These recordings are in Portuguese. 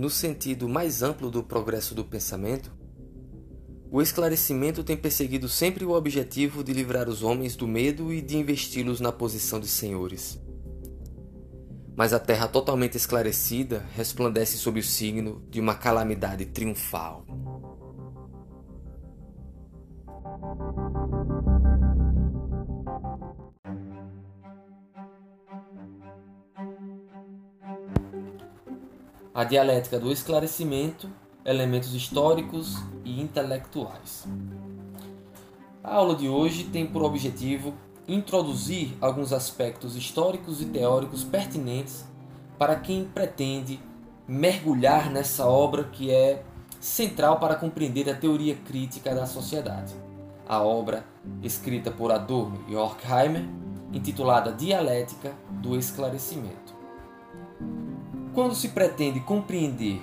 no sentido mais amplo do progresso do pensamento, o esclarecimento tem perseguido sempre o objetivo de livrar os homens do medo e de investi-los na posição de senhores. Mas a terra totalmente esclarecida resplandece sob o signo de uma calamidade triunfal. A dialética do esclarecimento, elementos históricos e intelectuais. A aula de hoje tem por objetivo introduzir alguns aspectos históricos e teóricos pertinentes para quem pretende mergulhar nessa obra que é central para compreender a teoria crítica da sociedade. A obra, escrita por Adorno e Horkheimer, intitulada Dialética do Esclarecimento. Quando se pretende compreender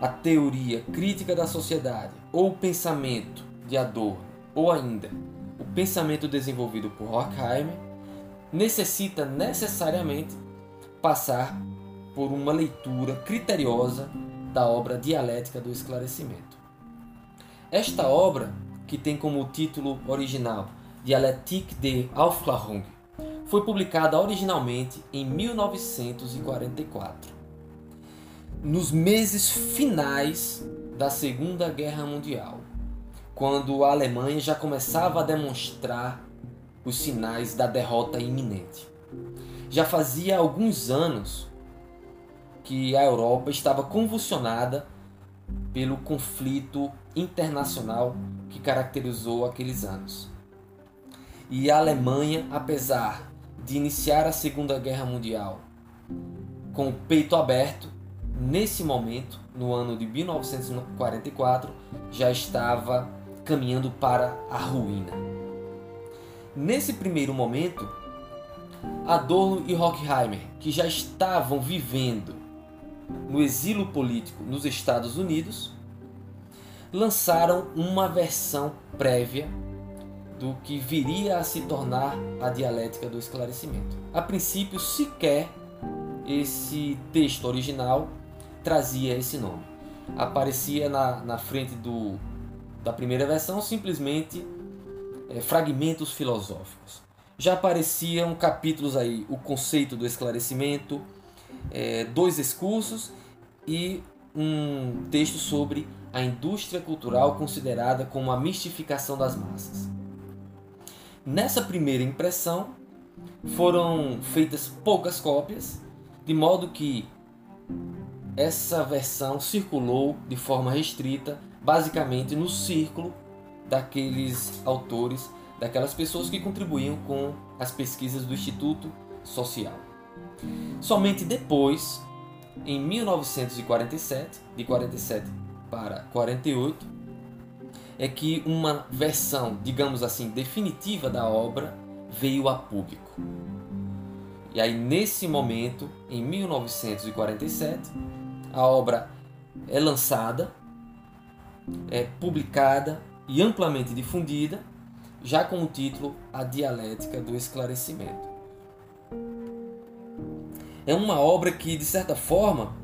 a teoria crítica da sociedade ou o pensamento de Adorno, ou ainda o pensamento desenvolvido por Horkheimer, necessita necessariamente passar por uma leitura criteriosa da obra Dialética do Esclarecimento. Esta obra, que tem como título original Dialectique de Aufklärung, foi publicada originalmente em 1944, nos meses finais da Segunda Guerra Mundial, quando a Alemanha já começava a demonstrar os sinais da derrota iminente. Já fazia alguns anos que a Europa estava convulsionada pelo conflito internacional que caracterizou aqueles anos. E a Alemanha, apesar de iniciar a Segunda Guerra Mundial com o peito aberto, nesse momento, no ano de 1944, já estava caminhando para a ruína. Nesse primeiro momento, Adorno e Horkheimer, que já estavam vivendo no exílio político nos Estados Unidos, lançaram uma versão prévia do que viria a se tornar a dialética do esclarecimento. A princípio, sequer esse texto original trazia esse nome. Aparecia na, na frente do, da primeira versão simplesmente é, fragmentos filosóficos. Já apareciam capítulos aí, o conceito do esclarecimento, é, dois excursos e um texto sobre a indústria cultural considerada como a mistificação das massas. Nessa primeira impressão, foram feitas poucas cópias, de modo que essa versão circulou de forma restrita, basicamente no círculo daqueles autores, daquelas pessoas que contribuíam com as pesquisas do Instituto Social. Somente depois, em 1947, de 47 para 48, é que uma versão, digamos assim, definitiva da obra veio a público. E aí, nesse momento, em 1947, a obra é lançada, é publicada e amplamente difundida, já com o título A Dialética do Esclarecimento. É uma obra que, de certa forma,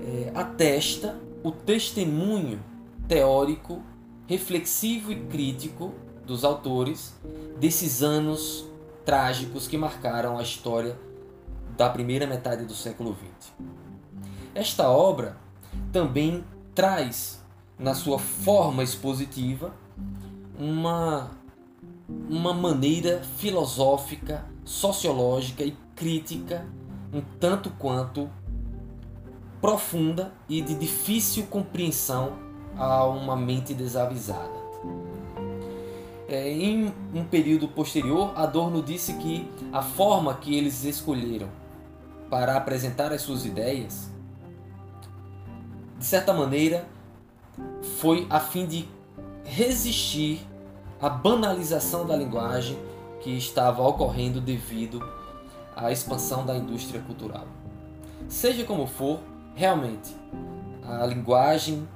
é, atesta o testemunho teórico reflexivo e crítico dos autores desses anos trágicos que marcaram a história da primeira metade do século XX. Esta obra também traz, na sua forma expositiva, uma, uma maneira filosófica, sociológica e crítica um tanto quanto profunda e de difícil compreensão a uma mente desavisada. É, em um período posterior, Adorno disse que a forma que eles escolheram para apresentar as suas ideias, de certa maneira, foi a fim de resistir à banalização da linguagem que estava ocorrendo devido à expansão da indústria cultural. Seja como for, realmente, a linguagem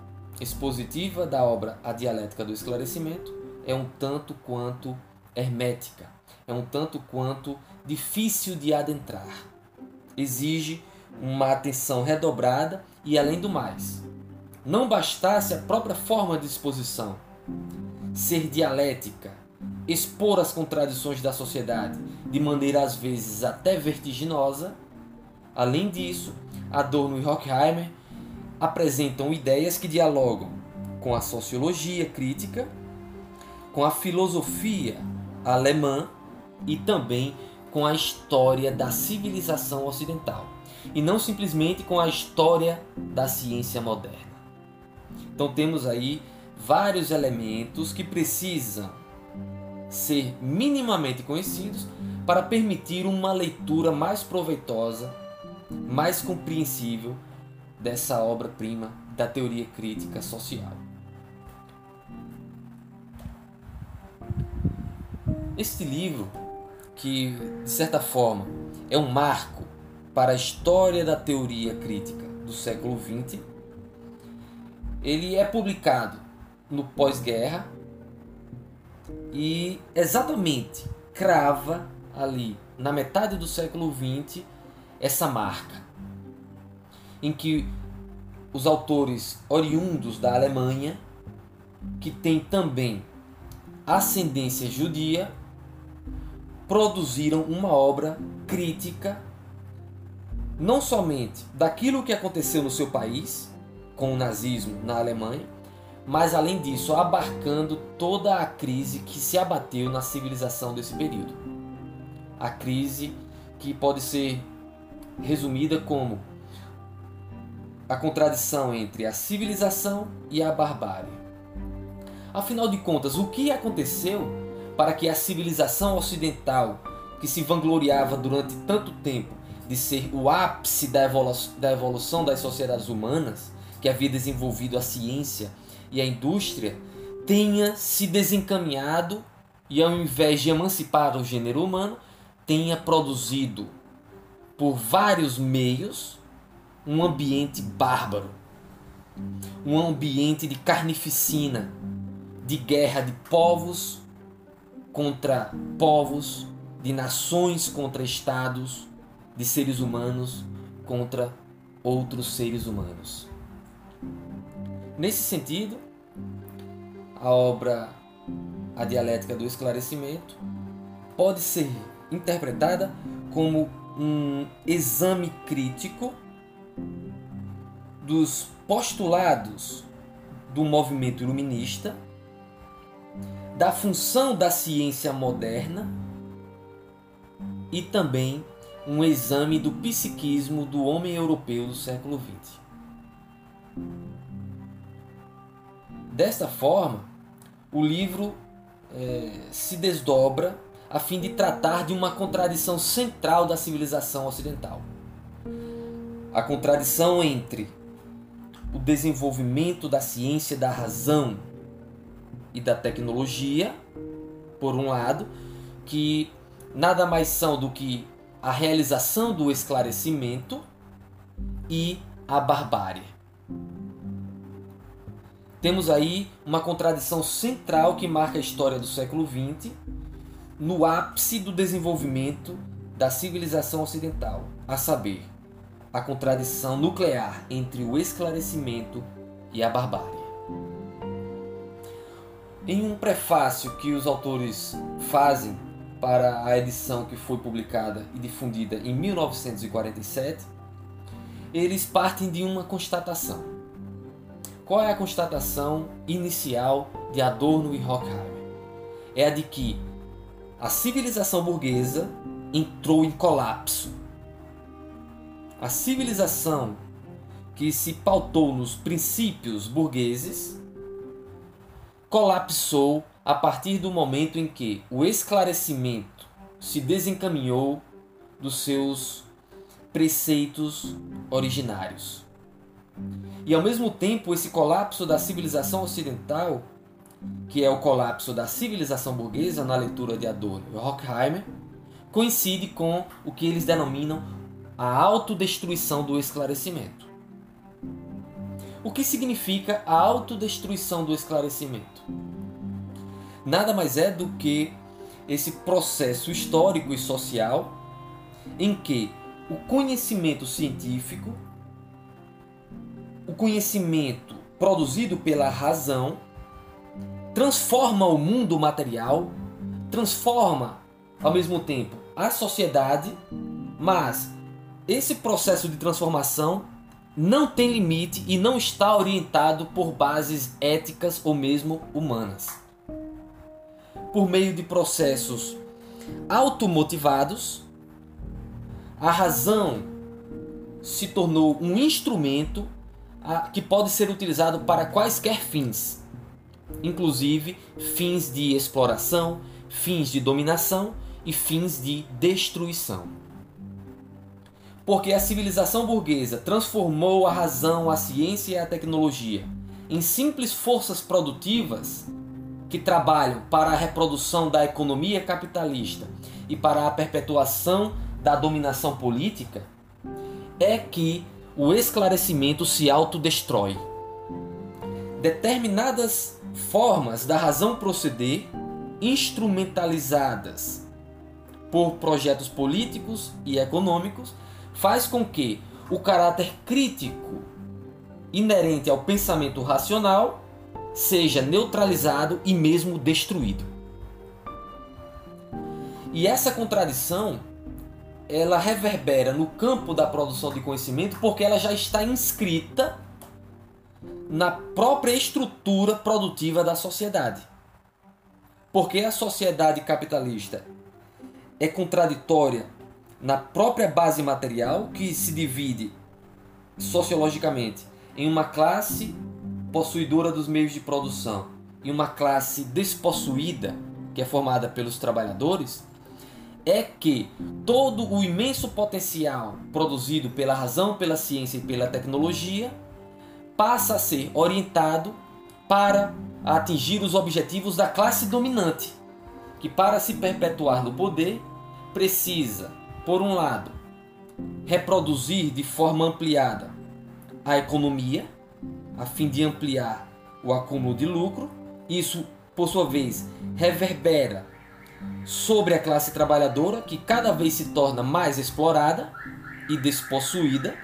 expositiva da obra A Dialética do Esclarecimento é um tanto quanto hermética, é um tanto quanto difícil de adentrar. Exige uma atenção redobrada e, além do mais, não bastasse a própria forma de exposição ser dialética, expor as contradições da sociedade de maneira às vezes até vertiginosa, além disso, Adorno e Horkheimer apresentam ideias que dialogam com a sociologia crítica, com a filosofia alemã e também com a história da civilização ocidental, e não simplesmente com a história da ciência moderna. Então temos aí vários elementos que precisam ser minimamente conhecidos para permitir uma leitura mais proveitosa, mais compreensível dessa obra-prima da teoria crítica social. Este livro, que de certa forma é um marco para a história da teoria crítica do século XX, ele é publicado no pós-guerra e exatamente crava ali na metade do século XX essa marca em que os autores oriundos da Alemanha que têm também ascendência judia produziram uma obra crítica não somente daquilo que aconteceu no seu país com o nazismo na Alemanha, mas além disso, abarcando toda a crise que se abateu na civilização desse período. A crise que pode ser resumida como a contradição entre a civilização e a barbárie. Afinal de contas, o que aconteceu para que a civilização ocidental, que se vangloriava durante tanto tempo de ser o ápice da, evolução das sociedades humanas, que havia desenvolvido a ciência e a indústria tenha se desencaminhado e, ao invés de emancipar o gênero humano, tenha produzido por vários meios um ambiente bárbaro, um ambiente de carnificina, de guerra de povos contra povos, de nações contra estados, de seres humanos contra outros seres humanos. Nesse sentido, a obra A Dialética do Esclarecimento pode ser interpretada como um exame crítico dos postulados do movimento iluminista, da função da ciência moderna e também um exame do psiquismo do homem europeu do século XX. Desta forma, o livro é, se desdobra a fim de tratar de uma contradição central da civilização ocidental. A contradição entre o desenvolvimento da ciência da razão e da tecnologia, por um lado, que nada mais são do que a realização do esclarecimento e a barbárie. Temos aí uma contradição central que marca a história do século XX, no ápice do desenvolvimento da civilização ocidental, a saber, a contradição nuclear entre o esclarecimento e a barbárie. Em um prefácio que os autores fazem para a edição que foi publicada e difundida em 1947, eles partem de uma constatação qual é a constatação inicial de Adorno e Horkheimer? É a de que a civilização burguesa entrou em colapso. A civilização que se pautou nos princípios burgueses colapsou a partir do momento em que o esclarecimento se desencaminhou dos seus preceitos originários. E ao mesmo tempo, esse colapso da civilização ocidental, que é o colapso da civilização burguesa na leitura de Adorno e Horkheimer, coincide com o que eles denominam a autodestruição do esclarecimento. O que significa a autodestruição do esclarecimento? Nada mais é do que esse processo histórico e social em que o conhecimento científico, o conhecimento produzido pela razão, transforma o mundo material, transforma ao mesmo tempo a sociedade, mas esse processo de transformação não tem limite e não está orientado por bases éticas ou mesmo humanas. Por meio de processos automotivados, a razão se tornou um instrumento que pode ser utilizado para quaisquer fins, inclusive fins de exploração, fins de dominação e fins de destruição. Porque a civilização burguesa transformou a razão, a ciência e a tecnologia em simples forças produtivas que trabalham para a reprodução da economia capitalista e para a perpetuação da dominação política, é que o esclarecimento se autodestrói. Determinadas formas da razão proceder, instrumentalizadas por projetos políticos e econômicos, faz com que o caráter crítico inerente ao pensamento racional seja neutralizado e mesmo destruído. E essa contradição ela reverbera no campo da produção de conhecimento porque ela já está inscrita na própria estrutura produtiva da sociedade. Porque a sociedade capitalista é contraditória na própria base material, que se divide sociologicamente em uma classe possuidora dos meios de produção e uma classe despossuída, que é formada pelos trabalhadores, é que todo o imenso potencial produzido pela razão, pela ciência e pela tecnologia passa a ser orientado para atingir os objetivos da classe dominante, que para se perpetuar no poder precisa, por um lado, reproduzir de forma ampliada a economia, a fim de ampliar o acúmulo de lucro. Isso, por sua vez, reverbera sobre a classe trabalhadora, que cada vez se torna mais explorada e despossuída.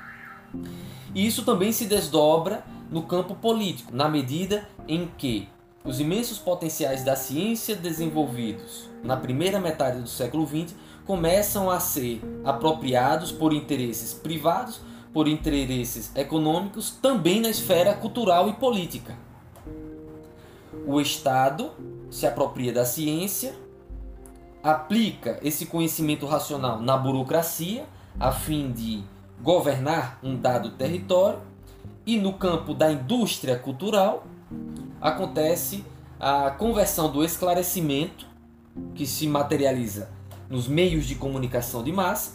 E isso também se desdobra no campo político, na medida em que os imensos potenciais da ciência desenvolvidos na primeira metade do século XX começam a ser apropriados por interesses privados, por interesses econômicos, também na esfera cultural e política. O Estado se apropria da ciência aplica esse conhecimento racional na burocracia, a fim de governar um dado território, e no campo da indústria cultural acontece a conversão do esclarecimento, que se materializa nos meios de comunicação de massa,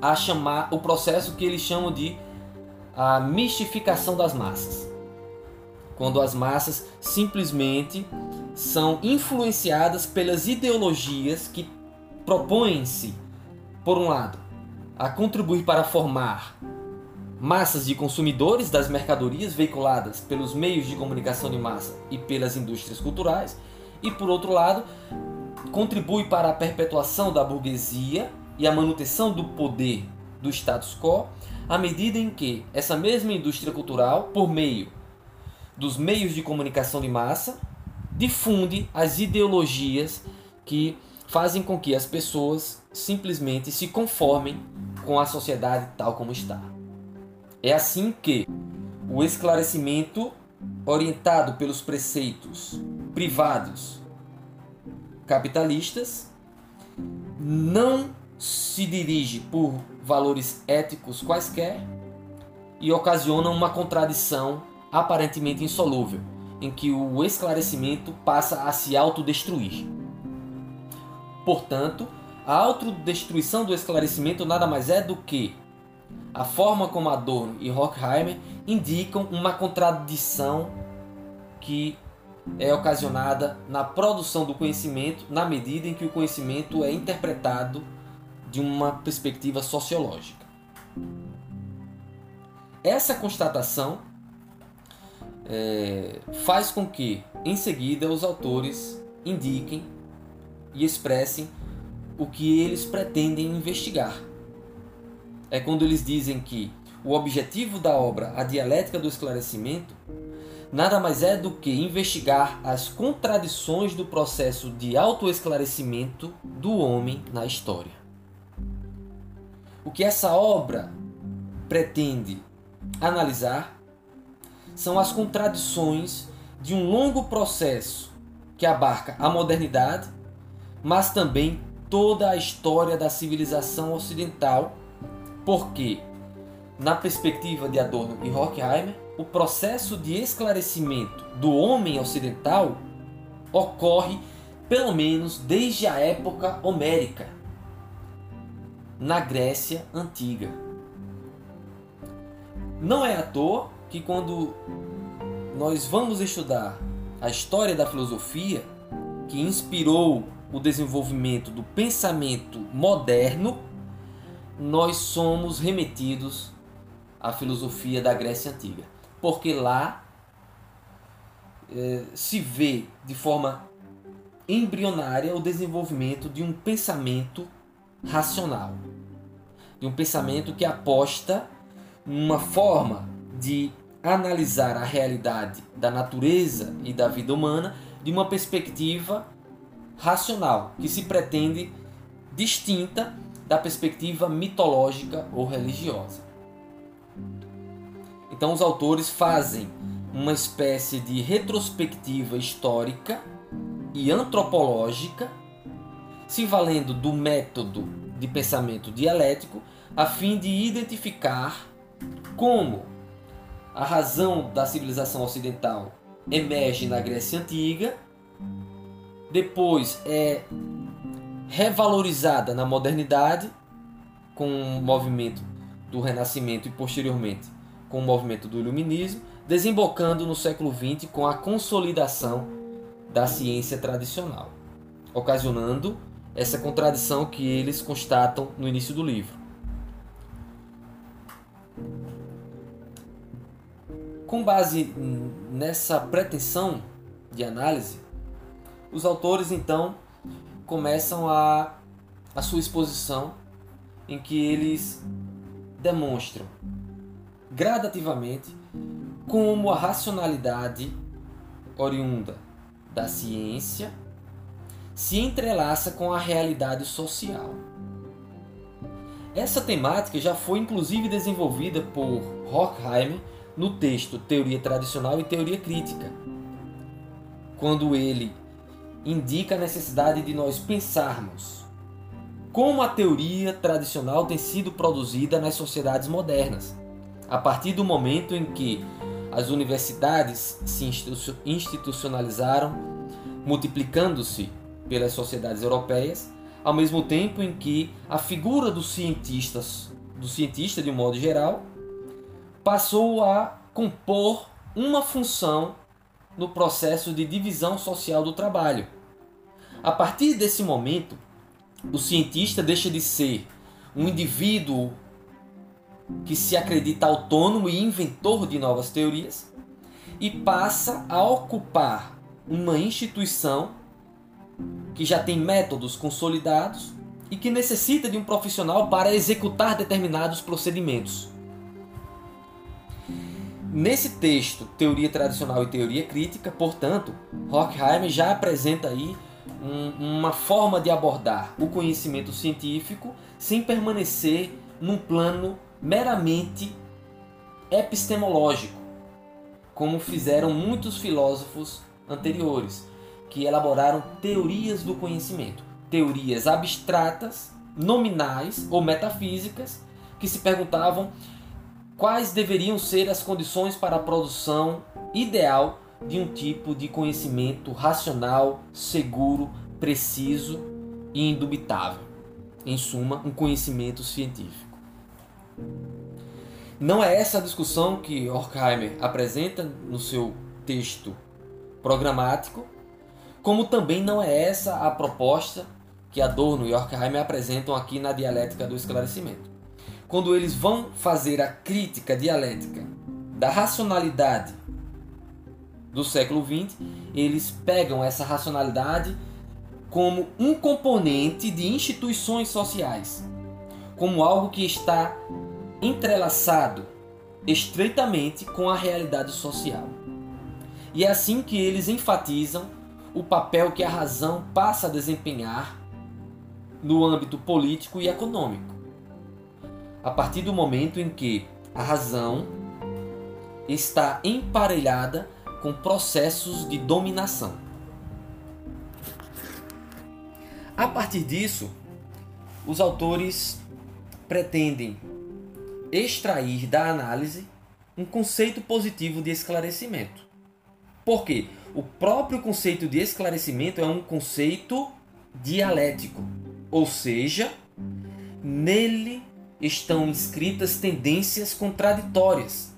a chamar o processo que eles chamam de a mistificação das massas. Quando as massas simplesmente são influenciadas pelas ideologias que propõem-se, por um lado, a contribuir para formar massas de consumidores das mercadorias veiculadas pelos meios de comunicação de massa e pelas indústrias culturais, e por outro lado, contribui para a perpetuação da burguesia e a manutenção do poder do status quo, à medida em que essa mesma indústria cultural, por meio dos meios de comunicação de massa, difunde as ideologias que fazem com que as pessoas simplesmente se conformem com a sociedade tal como está. É assim que o esclarecimento orientado pelos preceitos privados capitalistas não se dirige por valores éticos quaisquer e ocasiona uma contradição aparentemente insolúvel em que o esclarecimento passa a se autodestruir. Portanto, a autodestruição do esclarecimento nada mais é do que a forma como Adorno e Horkheimer indicam uma contradição que é ocasionada na produção do conhecimento na medida em que o conhecimento é interpretado de uma perspectiva sociológica. Essa constatação é, faz com que, em seguida, os autores indiquem e expressem o que eles pretendem investigar. é quando eles dizem que o objetivo da obra A Dialética do Esclarecimento nada mais é do que investigar as contradições do processo de autoesclarecimento do homem na história. O que essa obra pretende analisar são as contradições de um longo processo que abarca a modernidade, mas também toda a história da civilização ocidental, porque, na perspectiva de Adorno e Horkheimer, o processo de esclarecimento do homem ocidental ocorre pelo menos desde a época homérica, na Grécia antiga. Não é à toa que quando nós vamos estudar a história da filosofia que inspirou o desenvolvimento do pensamento moderno, nós somos remetidos à filosofia da Grécia Antiga. Porque lá eh, se vê de forma embrionária o desenvolvimento de um pensamento racional, de um pensamento que aposta numa forma de analisar a realidade da natureza e da vida humana de uma perspectiva racional, que se pretende distinta da perspectiva mitológica ou religiosa. Então, os autores fazem uma espécie de retrospectiva histórica e antropológica, se valendo do método de pensamento dialético, a fim de identificar como a razão da civilização ocidental emerge na Grécia Antiga depois é revalorizada na modernidade com o movimento do Renascimento e posteriormente com o movimento do Iluminismo, desembocando no século XX com a consolidação da ciência tradicional, ocasionando essa contradição que eles constatam no início do livro. Com base nessa pretensão de análise, os autores então começam a, a sua exposição em que eles demonstram gradativamente como a racionalidade oriunda da ciência se entrelaça com a realidade social. Essa temática já foi inclusive desenvolvida por Horkheimer no texto Teoria Tradicional e Teoria Crítica, quando ele indica a necessidade de nós pensarmos como a teoria tradicional tem sido produzida nas sociedades modernas, a partir do momento em que as universidades se institucionalizaram, multiplicando-se pelas sociedades europeias, ao mesmo tempo em que a figura dos cientistas, do cientista de um modo geral, passou a compor uma função no processo de divisão social do trabalho. A partir desse momento, o cientista deixa de ser um indivíduo que se acredita autônomo e inventor de novas teorias e passa a ocupar uma instituição que já tem métodos consolidados e que necessita de um profissional para executar determinados procedimentos. Nesse texto, Teoria Tradicional e Teoria Crítica, portanto, Horkheimer já apresenta aí um, uma forma de abordar o conhecimento científico sem permanecer num plano meramente epistemológico, como fizeram muitos filósofos anteriores, que elaboraram teorias do conhecimento, teorias abstratas, nominais ou metafísicas, que se perguntavam quais deveriam ser as condições para a produção ideal de um tipo de conhecimento racional, seguro, preciso e indubitável. Em suma, um conhecimento científico. Não é essa a discussão que Horkheimer apresenta no seu texto programático, como também não é essa a proposta que Adorno e Horkheimer apresentam aqui na dialética do esclarecimento. Quando eles vão fazer a crítica dialética da racionalidade do século XX, eles pegam essa racionalidade como um componente de instituições sociais, como algo que está entrelaçado estreitamente com a realidade social. E é assim que eles enfatizam o papel que a razão passa a desempenhar no âmbito político e econômico. A partir do momento em que a razão está emparelhada com processos de dominação. A partir disso, os autores pretendem extrair da análise um conceito positivo de esclarecimento. Por quê? O próprio conceito de esclarecimento é um conceito dialético, ou seja, nele estão inscritas tendências contraditórias.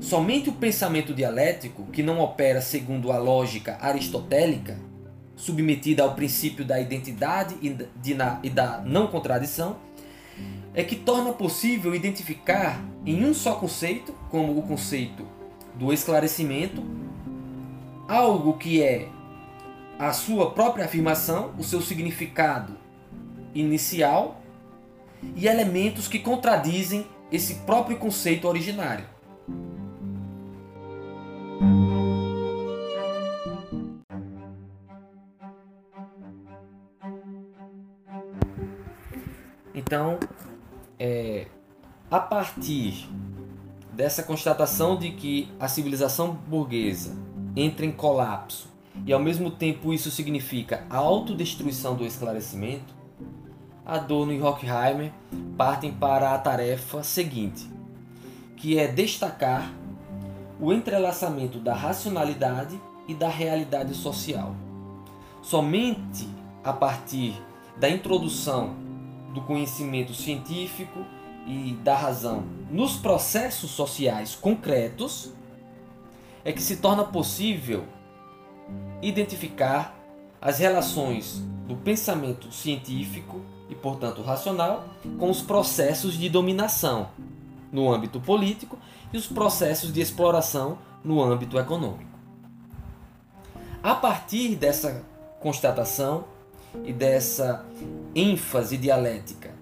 Somente o pensamento dialético, que não opera segundo a lógica aristotélica, submetida ao princípio da identidade e da não contradição, é que torna possível identificar em um só conceito, como o conceito do esclarecimento, algo que é a sua própria afirmação, o seu significado inicial e elementos que contradizem esse próprio conceito originário. Então, é, a partir dessa constatação de que a civilização burguesa entra em colapso e ao mesmo tempo isso significa a autodestruição do esclarecimento, Adorno e Horkheimer partem para a tarefa seguinte, que é destacar o entrelaçamento da racionalidade e da realidade social. Somente a partir da introdução do conhecimento científico e da razão nos processos sociais concretos é que se torna possível identificar as relações do pensamento científico e, portanto, racional com os processos de dominação no âmbito político e os processos de exploração no âmbito econômico. A partir dessa constatação e dessa ênfase dialética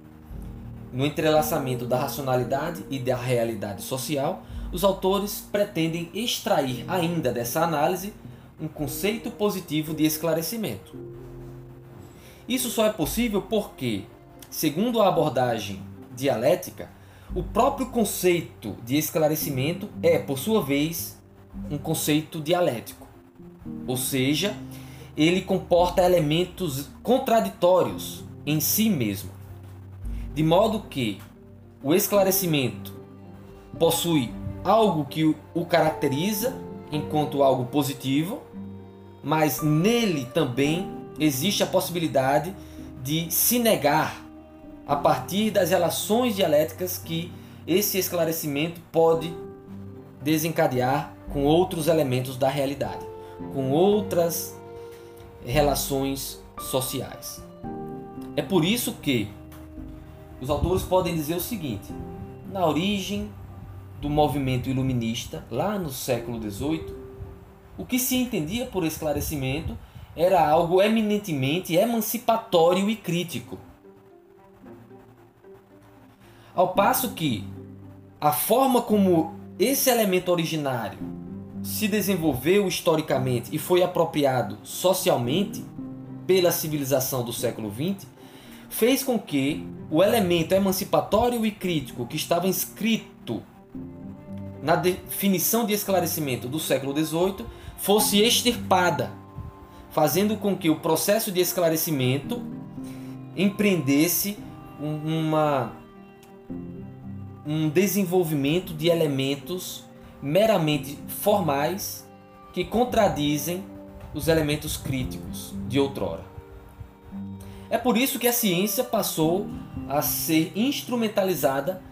no entrelaçamento da racionalidade e da realidade social, os autores pretendem extrair ainda dessa análise um conceito positivo de esclarecimento. Isso só é possível porque, segundo a abordagem dialética, o próprio conceito de esclarecimento é, por sua vez, um conceito dialético. Ou seja, ele comporta elementos contraditórios em si mesmo. De modo que o esclarecimento possui algo que o caracteriza enquanto algo positivo, mas nele também existe a possibilidade de se negar a partir das relações dialéticas que esse esclarecimento pode desencadear com outros elementos da realidade, com outras relações sociais. É por isso que os autores podem dizer o seguinte: na origem do movimento iluminista, lá no século XVIII, o que se entendia por esclarecimento era algo eminentemente emancipatório e crítico. Ao passo que a forma como esse elemento originário se desenvolveu historicamente e foi apropriado socialmente pela civilização do século XX fez com que o elemento emancipatório e crítico que estava inscrito na definição de esclarecimento do século XVIII fosse extirpada, fazendo com que o processo de esclarecimento empreendesse uma, um desenvolvimento de elementos meramente formais que contradizem os elementos críticos de outrora. É por isso que a ciência passou a ser instrumentalizada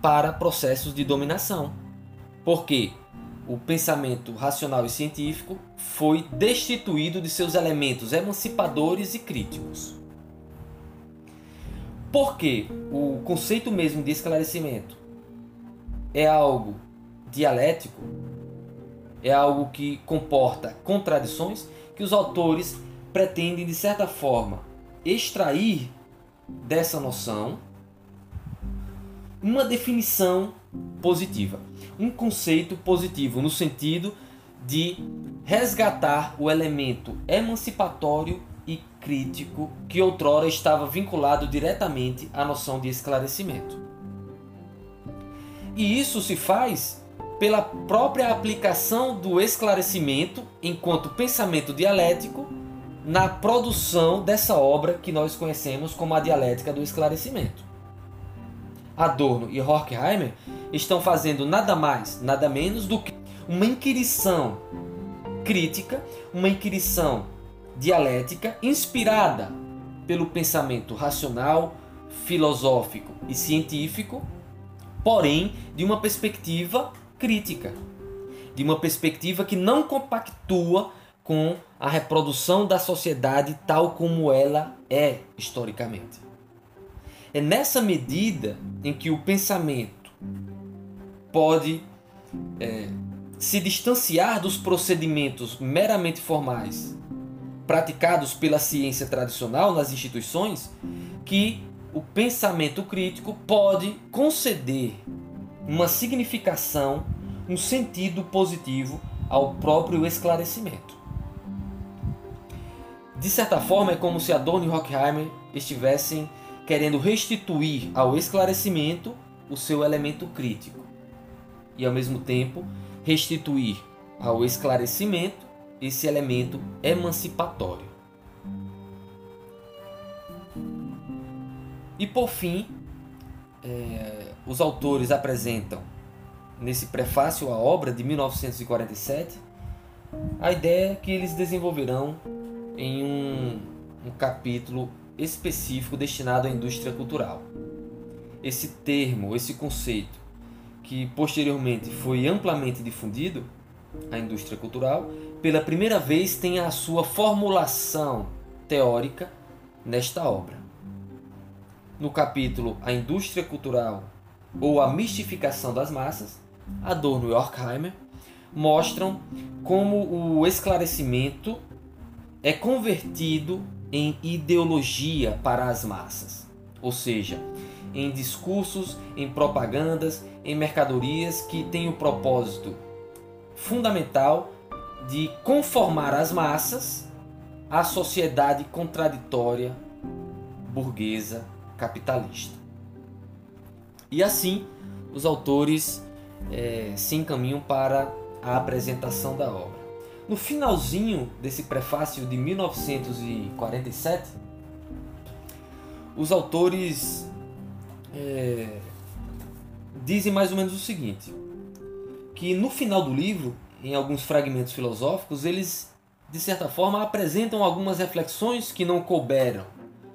para processos de dominação porque o pensamento racional e científico foi destituído de seus elementos emancipadores e críticos. Porque o conceito mesmo de esclarecimento é algo dialético, é algo que comporta contradições que os autores pretendem, de certa forma, extrair dessa noção uma definição positiva, um conceito positivo no sentido de resgatar o elemento emancipatório e crítico que outrora estava vinculado diretamente à noção de esclarecimento. E isso se faz pela própria aplicação do esclarecimento enquanto pensamento dialético na produção dessa obra que nós conhecemos como a dialética do esclarecimento. Adorno e Horkheimer estão fazendo nada mais, nada menos do que uma inquirição crítica, uma inquirição dialética inspirada pelo pensamento racional, filosófico e científico, porém de uma perspectiva crítica, de uma perspectiva que não compactua com a reprodução da sociedade tal como ela é historicamente. É nessa medida em que o pensamento pode é, se distanciar dos procedimentos meramente formais praticados pela ciência tradicional nas instituições, que o pensamento crítico pode conceder uma significação, um sentido positivo ao próprio esclarecimento. De certa forma, é como se Adorno e Horkheimer estivessem querendo restituir ao esclarecimento o seu elemento crítico e, ao mesmo tempo, restituir ao esclarecimento esse elemento emancipatório. E por fim, é, os autores apresentam nesse prefácio à obra de 1947 a ideia que eles desenvolverão em um, um capítulo específico destinado à indústria cultural. Esse termo, esse conceito, que posteriormente foi amplamente difundido, a indústria cultural, pela primeira vez tem a sua formulação teórica nesta obra. No capítulo A Indústria Cultural ou a Mistificação das Massas, Adorno e Horkheimer mostram como o esclarecimento é convertido em ideologia para as massas, ou seja, em discursos, em propagandas, em mercadorias que têm o propósito fundamental de conformar as massas à sociedade contraditória burguesa capitalista. E assim, os autores é, se encaminham para a apresentação da obra. No finalzinho desse prefácio de 1947, os autores é, dizem mais ou menos o seguinte: que no final do livro em alguns fragmentos filosóficos, eles, de certa forma, apresentam algumas reflexões que não couberam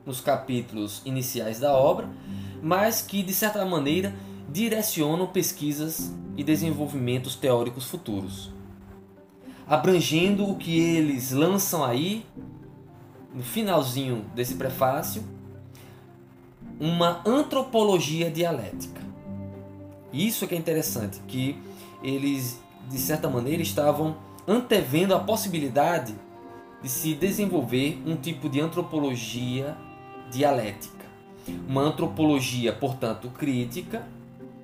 nos capítulos iniciais da obra, mas que, de certa maneira, direcionam pesquisas e desenvolvimentos teóricos futuros. Abrangendo o que eles lançam aí, no finalzinho desse prefácio, uma antropologia dialética. Isso é que é interessante, que eles de certa maneira, estavam antevendo a possibilidade de se desenvolver um tipo de antropologia dialética. Uma antropologia, portanto, crítica,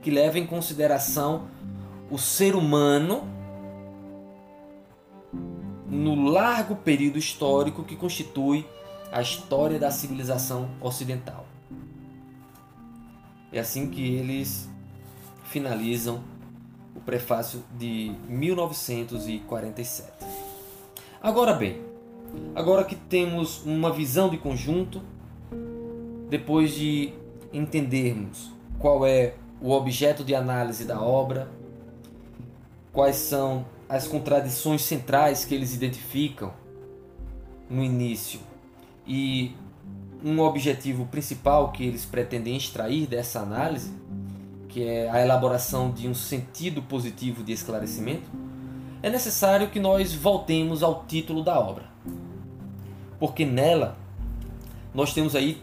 que leva em consideração o ser humano no largo período histórico que constitui a história da civilização ocidental. É assim que eles finalizam o prefácio de 1947. Agora bem, agora que temos uma visão de conjunto, depois de entendermos qual é o objeto de análise da obra, quais são as contradições centrais que eles identificam no início e um objetivo principal que eles pretendem extrair dessa análise, que é a elaboração de um sentido positivo de esclarecimento, é necessário que nós voltemos ao título da obra. Porque nela nós temos aí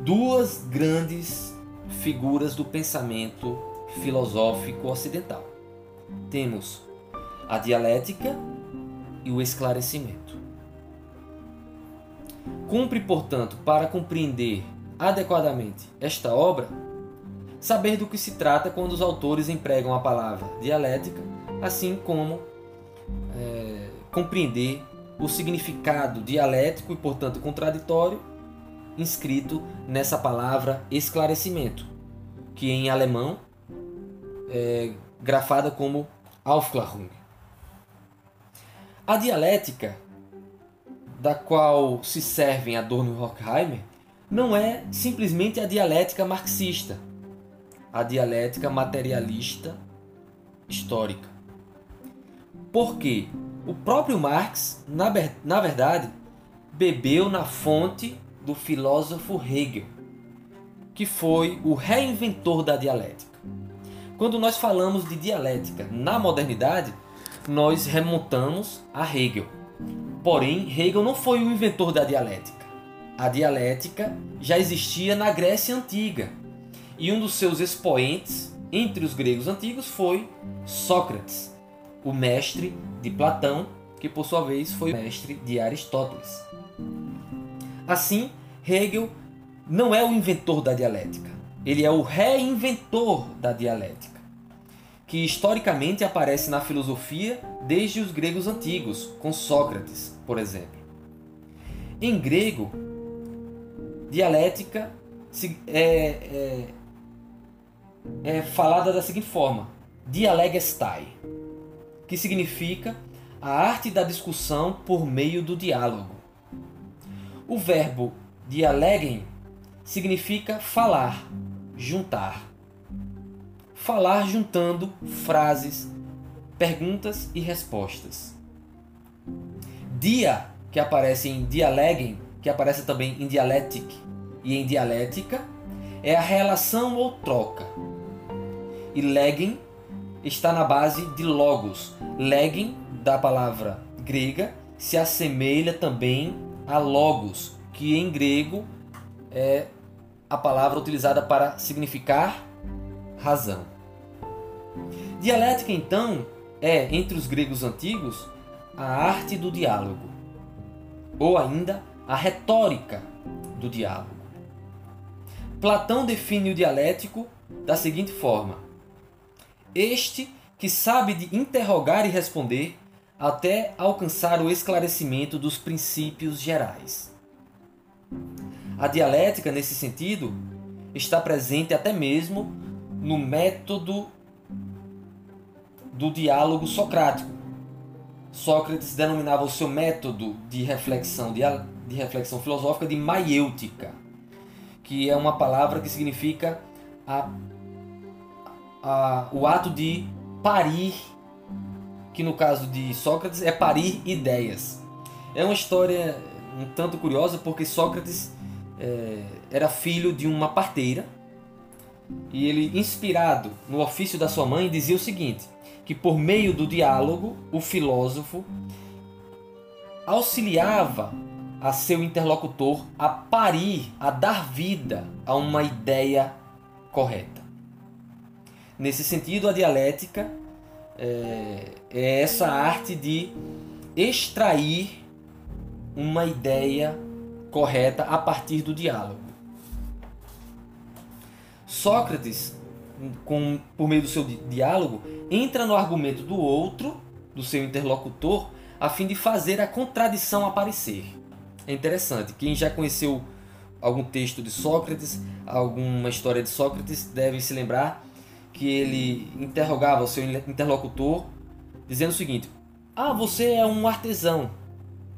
duas grandes figuras do pensamento filosófico ocidental. Temos a dialética e o esclarecimento. Cumpre, portanto, para compreender adequadamente esta obra, saber do que se trata quando os autores empregam a palavra dialética, assim como é, compreender o significado dialético e, portanto, contraditório inscrito nessa palavra esclarecimento, que em alemão é grafada como Aufklärung. A dialética da qual se servem Adorno e Horkheimer não é simplesmente a dialética marxista, a dialética materialista histórica. Porque o próprio Marx, na, na verdade, bebeu na fonte do filósofo Hegel, que foi o reinventor da dialética. Quando nós falamos de dialética na modernidade, nós remontamos a Hegel. Porém, Hegel não foi o inventor da dialética. A dialética já existia na Grécia Antiga. E um dos seus expoentes entre os gregos antigos foi Sócrates, o mestre de Platão, que por sua vez foi mestre de Aristóteles. Assim, Hegel não é o inventor da dialética, ele é o reinventor da dialética, que historicamente aparece na filosofia desde os gregos antigos, com Sócrates, por exemplo. Em grego, dialética é, é, é falada da seguinte forma: dialegestai, que significa a arte da discussão por meio do diálogo. O verbo dialegen significa falar, juntar. Falar juntando frases, perguntas e respostas. Dia, que aparece em dialegen, que aparece também em dialectic e em dialética, é a relação ou troca. E legen está na base de logos. Legen, da palavra grega, se assemelha também a logos, que em grego é a palavra utilizada para significar razão. Dialética, então, é, entre os gregos antigos, a arte do diálogo, ou ainda a retórica do diálogo. Platão define o dialético da seguinte forma: Este que sabe de interrogar e responder até alcançar o esclarecimento dos princípios gerais. A dialética, nesse sentido, está presente até mesmo no método do diálogo socrático. Sócrates denominava o seu método de reflexão, de, reflexão filosófica de maiêutica, que é uma palavra que significa a, a, o ato de parir, que no caso de Sócrates é parir ideias. É uma história um tanto curiosa porque Sócrates é, era filho de uma parteira e ele, inspirado no ofício da sua mãe, dizia o seguinte: que por meio do diálogo, o filósofo auxiliava a seu interlocutor a parir, a dar vida a uma ideia correta. Nesse sentido, a dialética é, é essa arte de extrair uma ideia correta a partir do diálogo. Sócrates, com, por meio do seu diálogo, entra no argumento do outro, do seu interlocutor, a fim de fazer a contradição aparecer. É interessante, quem já conheceu algum texto de Sócrates, alguma história de Sócrates, deve se lembrar que ele interrogava o seu interlocutor dizendo o seguinte: Ah, você é um artesão.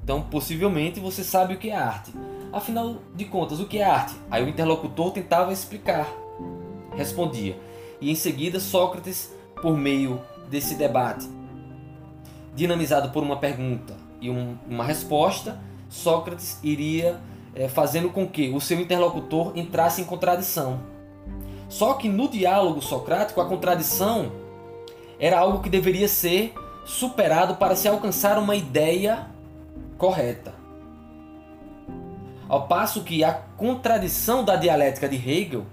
Então, possivelmente, você sabe o que é arte. Afinal de contas, o que é arte? Aí o interlocutor tentava explicar. Respondia. E em seguida, Sócrates, por meio desse debate, dinamizado por uma pergunta e um, uma resposta, Sócrates iria é, fazendo com que o seu interlocutor entrasse em contradição. Só que no diálogo socrático, a contradição era algo que deveria ser superado para se alcançar uma ideia correta. Ao passo que a contradição da dialética de Hegel,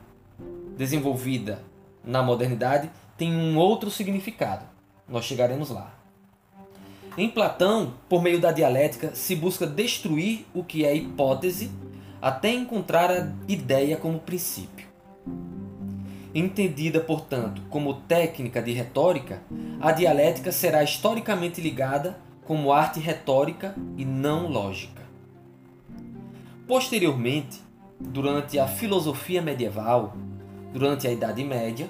desenvolvida na modernidade, tem um outro significado. Nós chegaremos lá. Em Platão, por meio da dialética, se busca destruir o que é hipótese até encontrar a ideia como princípio. Entendida, portanto, como técnica de retórica, a dialética será historicamente ligada como arte retórica e não lógica. Posteriormente, durante a filosofia medieval, durante a Idade Média,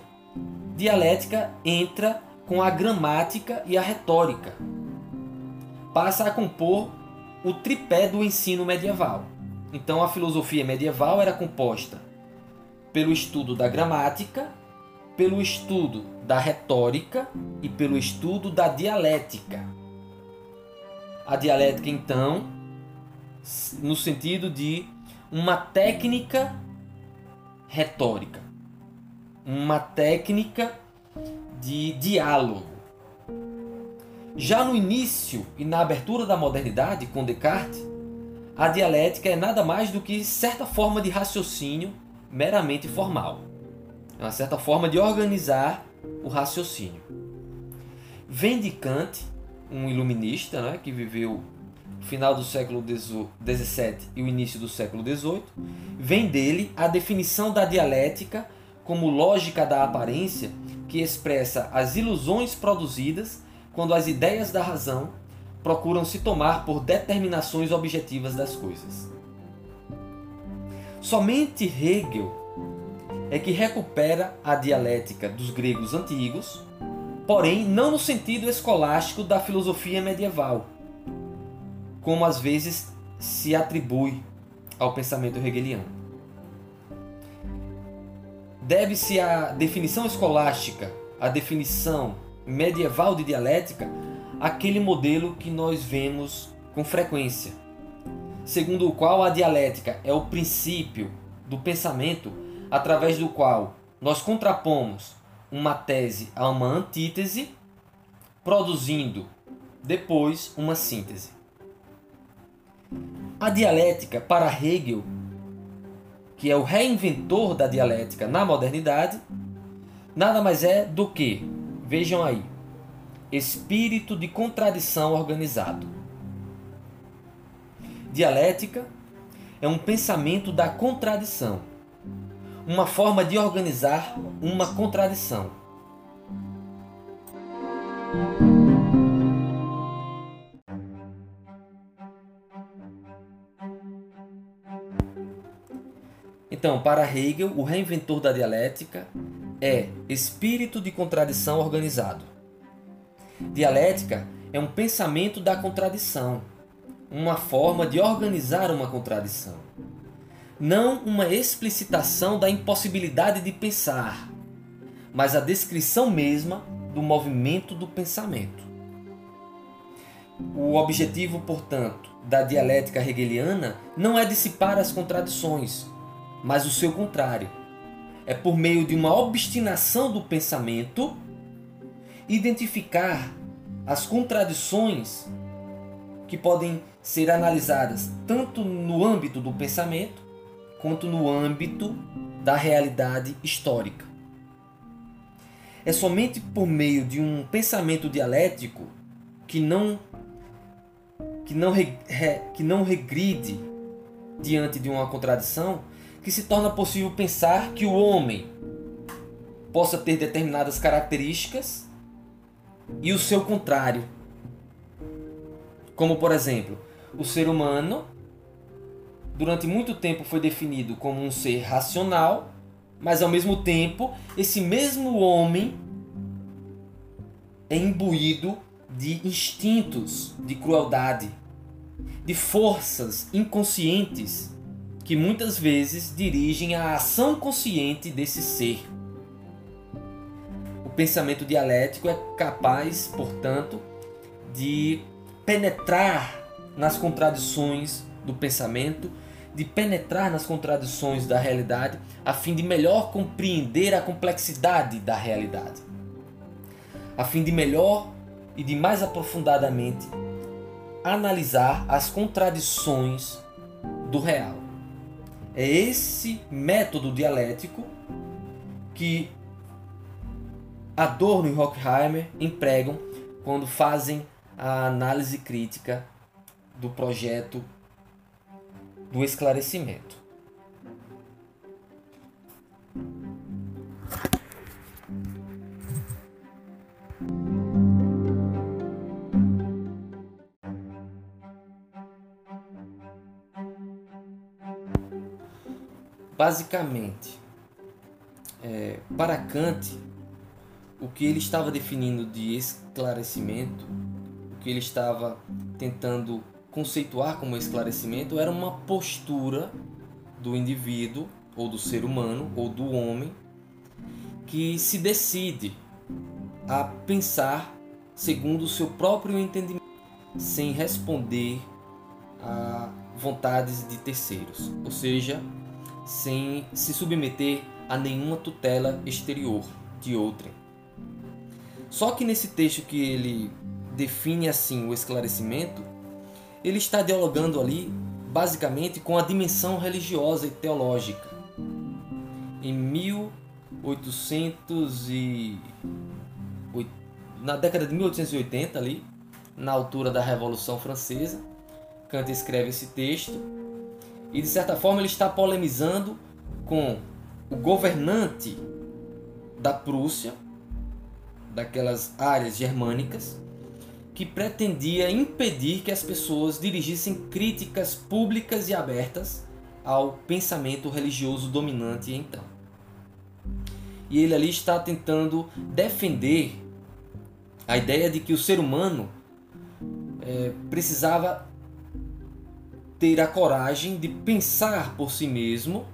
dialética entra com a gramática e a retórica. Passa a compor o tripé do ensino medieval. Então, a filosofia medieval era composta pelo estudo da gramática, pelo estudo da retórica e pelo estudo da dialética. A dialética, então, no sentido de uma técnica retórica, uma técnica de diálogo. Já no início e na abertura da modernidade, com Descartes, a dialética é nada mais do que certa forma de raciocínio meramente formal. É uma certa forma de organizar o raciocínio. Vem de Kant, um iluminista né, que viveu no final do século XVII e o início do século XVIII, vem dele a definição da dialética como lógica da aparência que expressa as ilusões produzidas quando as ideias da razão procuram se tomar por determinações objetivas das coisas. Somente Hegel é que recupera a dialética dos gregos antigos, porém não no sentido escolástico da filosofia medieval, como às vezes se atribui ao pensamento hegeliano. Deve-se a definição escolástica, a definição medieval de dialética, aquele modelo que nós vemos com frequência segundo o qual a dialética é o princípio do pensamento através do qual nós contrapomos uma tese a uma antítese, produzindo depois uma síntese. A dialética, para Hegel, que é o reinventor da dialética na modernidade, nada mais é do que, vejam aí, espírito de contradição organizado. Dialética é um pensamento da contradição, uma forma de organizar uma contradição. Então, para Hegel, o reinventor da dialética é espírito de contradição organizado. Dialética é um pensamento da contradição uma forma de organizar uma contradição, não uma explicitação da impossibilidade de pensar, mas a descrição mesma do movimento do pensamento. O objetivo, portanto, da dialética hegeliana não é dissipar as contradições, mas o seu contrário. É por meio de uma obstinação do pensamento identificar as contradições que podem ser analisadas tanto no âmbito do pensamento quanto no âmbito da realidade histórica. É somente por meio de um pensamento dialético que não que não, re, que não regride diante de uma contradição que se torna possível pensar que o homem possa ter determinadas características e o seu contrário como, por exemplo, o ser humano durante muito tempo foi definido como um ser racional, mas ao mesmo tempo, esse mesmo homem é imbuído de instintos de crueldade, de forças inconscientes que muitas vezes dirigem a ação consciente desse ser. O pensamento dialético é capaz, portanto, de penetrar nas contradições do pensamento, de penetrar nas contradições da realidade, a fim de melhor compreender a complexidade da realidade, a fim de melhor e de mais aprofundadamente analisar as contradições do real. É esse método dialético que Adorno e Horkheimer empregam quando fazem a análise crítica do projeto do esclarecimento. Basicamente, é, para Kant, o que ele estava definindo de esclarecimento, o que ele estava tentando conceituar como esclarecimento, era uma postura do indivíduo, ou do ser humano, ou do homem, que se decide a pensar segundo o seu próprio entendimento, sem responder a vontades de terceiros, ou seja, sem se submeter a nenhuma tutela exterior de outrem. Só que nesse texto que ele define assim o esclarecimento, ele está dialogando ali basicamente com a dimensão religiosa e teológica. Em 1800 e na década de 1880 ali, na altura da Revolução Francesa, Kant escreve esse texto e de certa forma ele está polemizando com o governante da Prússia, daquelas áreas germânicas, que pretendia impedir que as pessoas dirigissem críticas públicas e abertas ao pensamento religioso dominante então. E ele ali está tentando defender a ideia de que o ser humano é, precisava ter a coragem de pensar por si mesmo,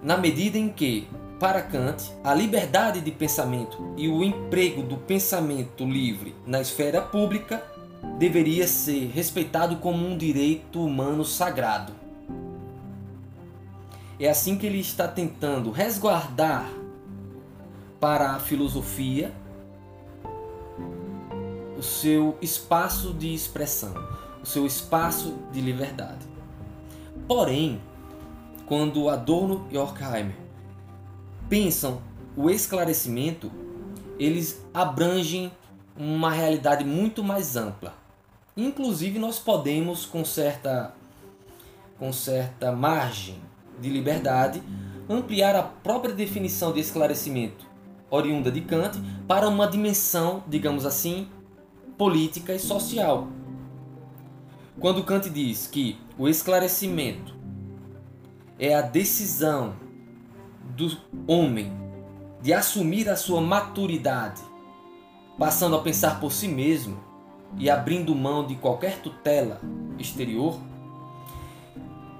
na medida em que, para Kant, a liberdade de pensamento e o emprego do pensamento livre na esfera pública deveria ser respeitado como um direito humano sagrado. É assim que ele está tentando resguardar para a filosofia o seu espaço de expressão, o seu espaço de liberdade. Porém, quando Adorno e Horkheimer pensam o esclarecimento, eles abrangem uma realidade muito mais ampla. Inclusive, nós podemos, com certa, com certa margem de liberdade, ampliar a própria definição de esclarecimento oriunda de Kant para uma dimensão, digamos assim, política e social. Quando Kant diz que o esclarecimento é a decisão do homem de assumir a sua maturidade, passando a pensar por si mesmo e abrindo mão de qualquer tutela exterior,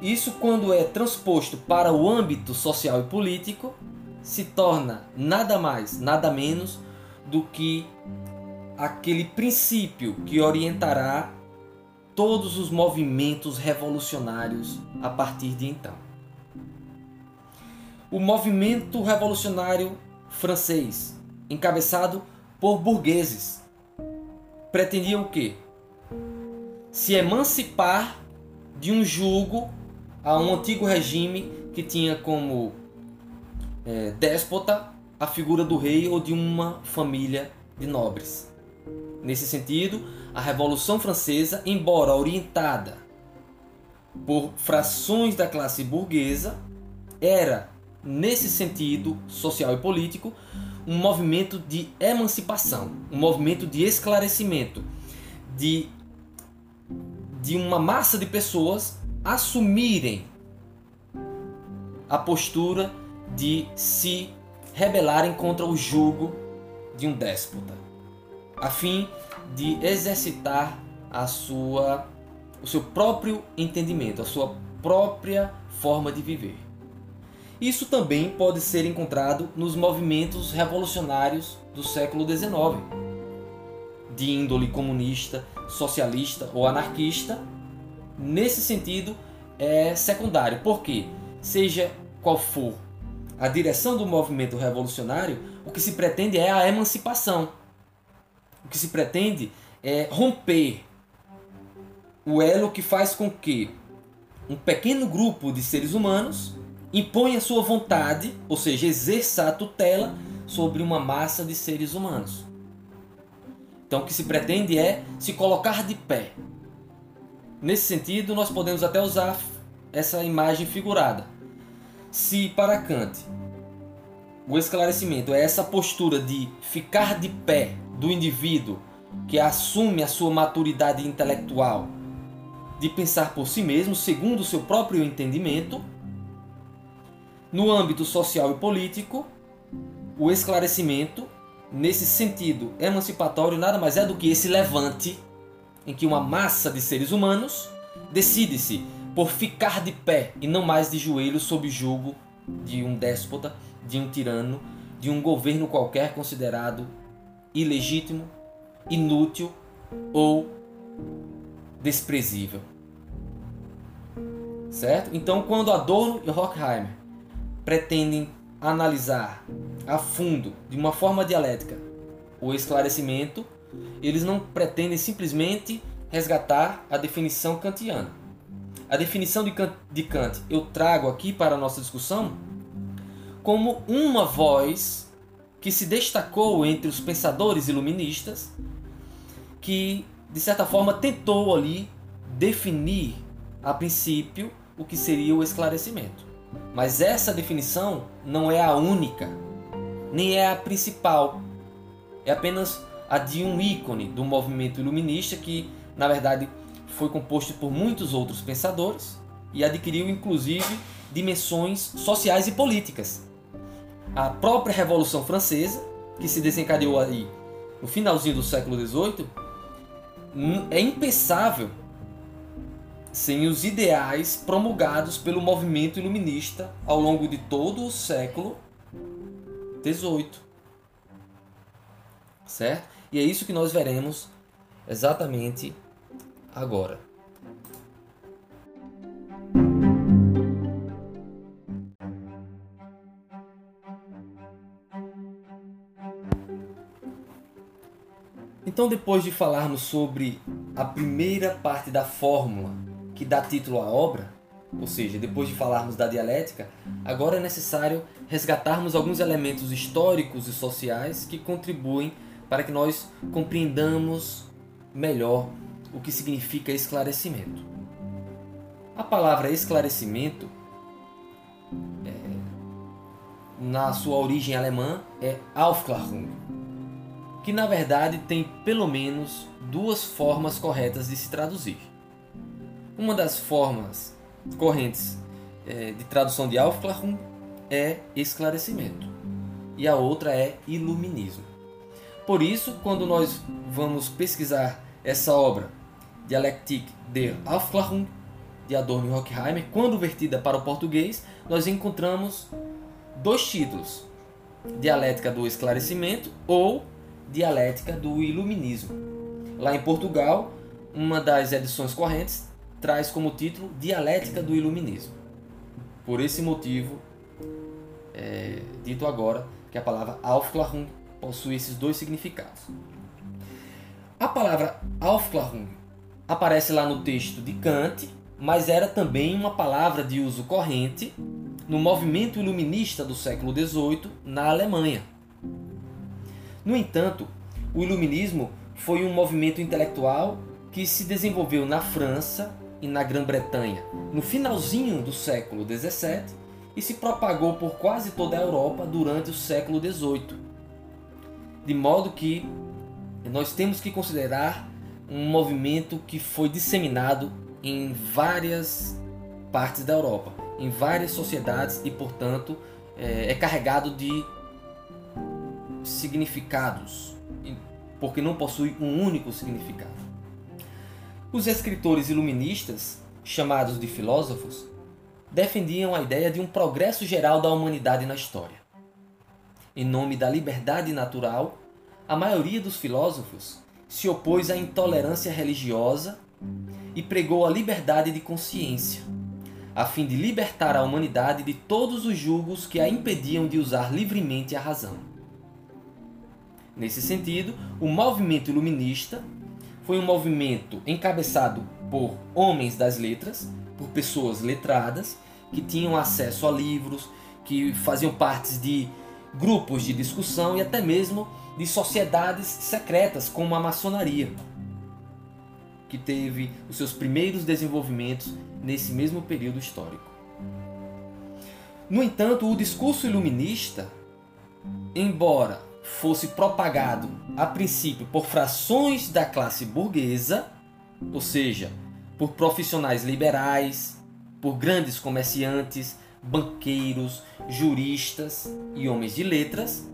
isso, quando é transposto para o âmbito social e político, se torna nada mais, nada menos do que aquele princípio que orientará todos os movimentos revolucionários a partir de então. O movimento revolucionário francês, encabeçado por burgueses, pretendia o quê? Se emancipar de um jugo a um antigo regime que tinha como é, déspota a figura do rei ou de uma família de nobres. Nesse sentido, a Revolução Francesa, embora orientada por frações da classe burguesa, era, nesse sentido social e político, um movimento de emancipação, um movimento de esclarecimento, de, de uma massa de pessoas assumirem a postura de se rebelarem contra o jugo de um déspota a fim de exercitar a sua, o seu próprio entendimento, a sua própria forma de viver. Isso também pode ser encontrado nos movimentos revolucionários do século XIX, de índole comunista, socialista ou anarquista. Nesse sentido, é secundário, porque, seja qual for a direção do movimento revolucionário, o que se pretende é a emancipação o que se pretende é romper o elo que faz com que um pequeno grupo de seres humanos imponha sua vontade, ou seja, exerça a tutela sobre uma massa de seres humanos. Então, o que se pretende é se colocar de pé. Nesse sentido, nós podemos até usar essa imagem figurada. Se para Kant o esclarecimento é essa postura de ficar de pé do indivíduo que assume a sua maturidade intelectual de pensar por si mesmo, segundo o seu próprio entendimento. No âmbito social e político, o esclarecimento, nesse sentido emancipatório, nada mais é do que esse levante em que uma massa de seres humanos decide-se por ficar de pé e não mais de joelhos sob julgo de um déspota, de um tirano, de um governo qualquer considerado ilegítimo, inútil ou desprezível. Certo? Então, quando Adorno e Horkheimer pretendem analisar a fundo, de uma forma dialética, o esclarecimento, eles não pretendem simplesmente resgatar a definição kantiana. A definição de Kant, eu trago aqui para a nossa discussão como uma voz que se destacou entre os pensadores iluministas, que de certa forma tentou ali definir a princípio o que seria o esclarecimento. Mas essa definição não é a única, nem é a principal. É apenas a de um ícone do movimento iluminista que, na verdade, foi composto por muitos outros pensadores e adquiriu inclusive dimensões sociais e políticas. A própria Revolução Francesa, que se desencadeou aí no finalzinho do século XVIII, é impensável sem os ideais promulgados pelo movimento iluminista ao longo de todo o século XVIII. Certo? E é isso que nós veremos exatamente agora. Então, depois de falarmos sobre a primeira parte da fórmula que dá título à obra, ou seja, depois de falarmos da dialética, agora é necessário resgatarmos alguns elementos históricos e sociais que contribuem para que nós compreendamos melhor o que significa esclarecimento. A palavra esclarecimento, é, na sua origem alemã, é Aufklärung, que na verdade tem pelo menos duas formas corretas de se traduzir. Uma das formas correntes é, de tradução de Aufklärung é esclarecimento e a outra é iluminismo. Por isso, quando nós vamos pesquisar essa obra, Dialektik der Aufklärung, de Adorno e Horkheimer, quando vertida para o português, nós encontramos dois títulos: Dialética do Esclarecimento ou Dialética do Iluminismo. Lá em Portugal, uma das edições correntes traz como título Dialética do Iluminismo. Por esse motivo, é dito agora que a palavra Aufklärung possui esses dois significados. A palavra Aufklärung aparece lá no texto de Kant, mas era também uma palavra de uso corrente no movimento iluminista do século XVIII na Alemanha. No entanto, o iluminismo foi um movimento intelectual que se desenvolveu na França e na Grã-Bretanha no finalzinho do século XVII e se propagou por quase toda a Europa durante o século XVIII. De modo que nós temos que considerar um movimento que foi disseminado em várias partes da Europa, em várias sociedades e, portanto, é, é carregado de significados, porque não possui um único significado. Os escritores iluministas, chamados de filósofos, defendiam a ideia de um progresso geral da humanidade na história. Em nome da liberdade natural, a maioria dos filósofos se opôs à intolerância religiosa e pregou a liberdade de consciência, a fim de libertar a humanidade de todos os julgos que a impediam de usar livremente a razão. Nesse sentido, o movimento iluminista foi um movimento encabeçado por homens das letras, por pessoas letradas, que tinham acesso a livros, que faziam parte de grupos de discussão e até mesmo de sociedades secretas como a maçonaria, que teve os seus primeiros desenvolvimentos nesse mesmo período histórico. No entanto, o discurso iluminista, embora fosse propagado a princípio por frações da classe burguesa, ou seja, por profissionais liberais, por grandes comerciantes, banqueiros, juristas e homens de letras,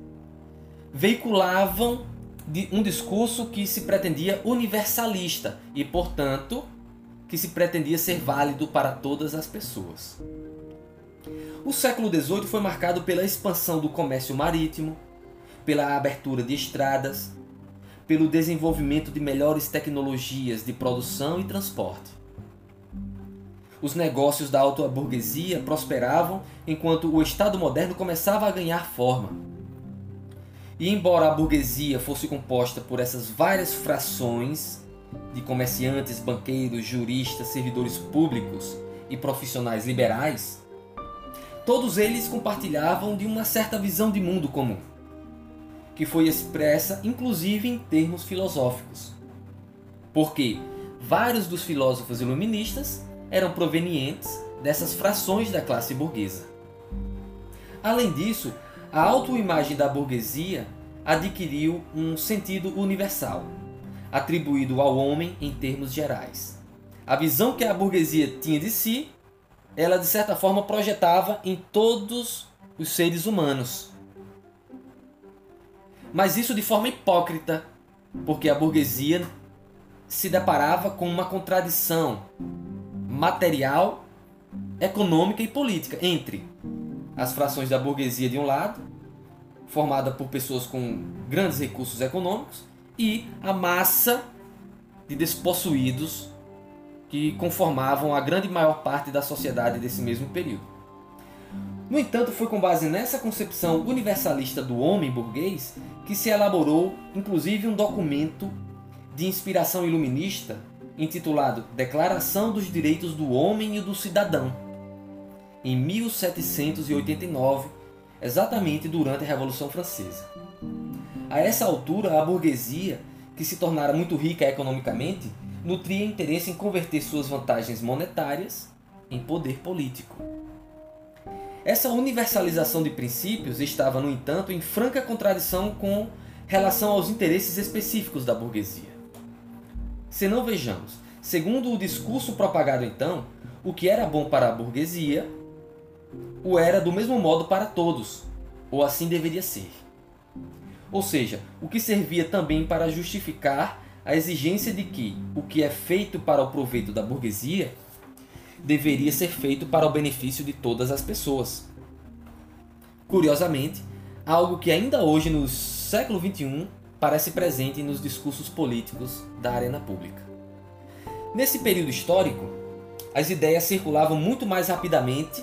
veiculavam um discurso que se pretendia universalista e, portanto, que se pretendia ser válido para todas as pessoas. O século XVIII foi marcado pela expansão do comércio marítimo, pela abertura de estradas, pelo desenvolvimento de melhores tecnologias de produção e transporte. Os negócios da alta burguesia prosperavam enquanto o Estado moderno começava a ganhar forma. E embora a burguesia fosse composta por essas várias frações de comerciantes, banqueiros, juristas, servidores públicos e profissionais liberais, todos eles compartilhavam de uma certa visão de mundo comum que foi expressa inclusive em termos filosóficos. Porque vários dos filósofos iluministas eram provenientes dessas frações da classe burguesa. Além disso, a autoimagem da burguesia adquiriu um sentido universal, atribuído ao homem em termos gerais. A visão que a burguesia tinha de si, ela de certa forma projetava em todos os seres humanos, mas isso de forma hipócrita, porque a burguesia se deparava com uma contradição material, econômica e política entre as frações da burguesia de um lado, formada por pessoas com grandes recursos econômicos, e a massa de despossuídos que conformavam a grande maior parte da sociedade desse mesmo período. No entanto, foi com base nessa concepção universalista do homem burguês que se elaborou, inclusive, um documento de inspiração iluminista intitulado Declaração dos Direitos do Homem e do Cidadão, em 1789, exatamente durante a Revolução Francesa. A essa altura, a burguesia, que se tornara muito rica economicamente, nutria interesse em converter suas vantagens monetárias em poder político. Essa universalização de princípios estava, no entanto, em franca contradição com relação aos interesses específicos da burguesia. Se não vejamos, segundo o discurso propagado então, o que era bom para a burguesia, o era do mesmo modo para todos, ou assim deveria ser. Ou seja, o que servia também para justificar a exigência de que o que é feito para o proveito da burguesia deveria ser feito para o benefício de todas as pessoas. Curiosamente, algo que ainda hoje no século XXI parece presente nos discursos políticos da arena pública. Nesse período histórico, as ideias circulavam muito mais rapidamente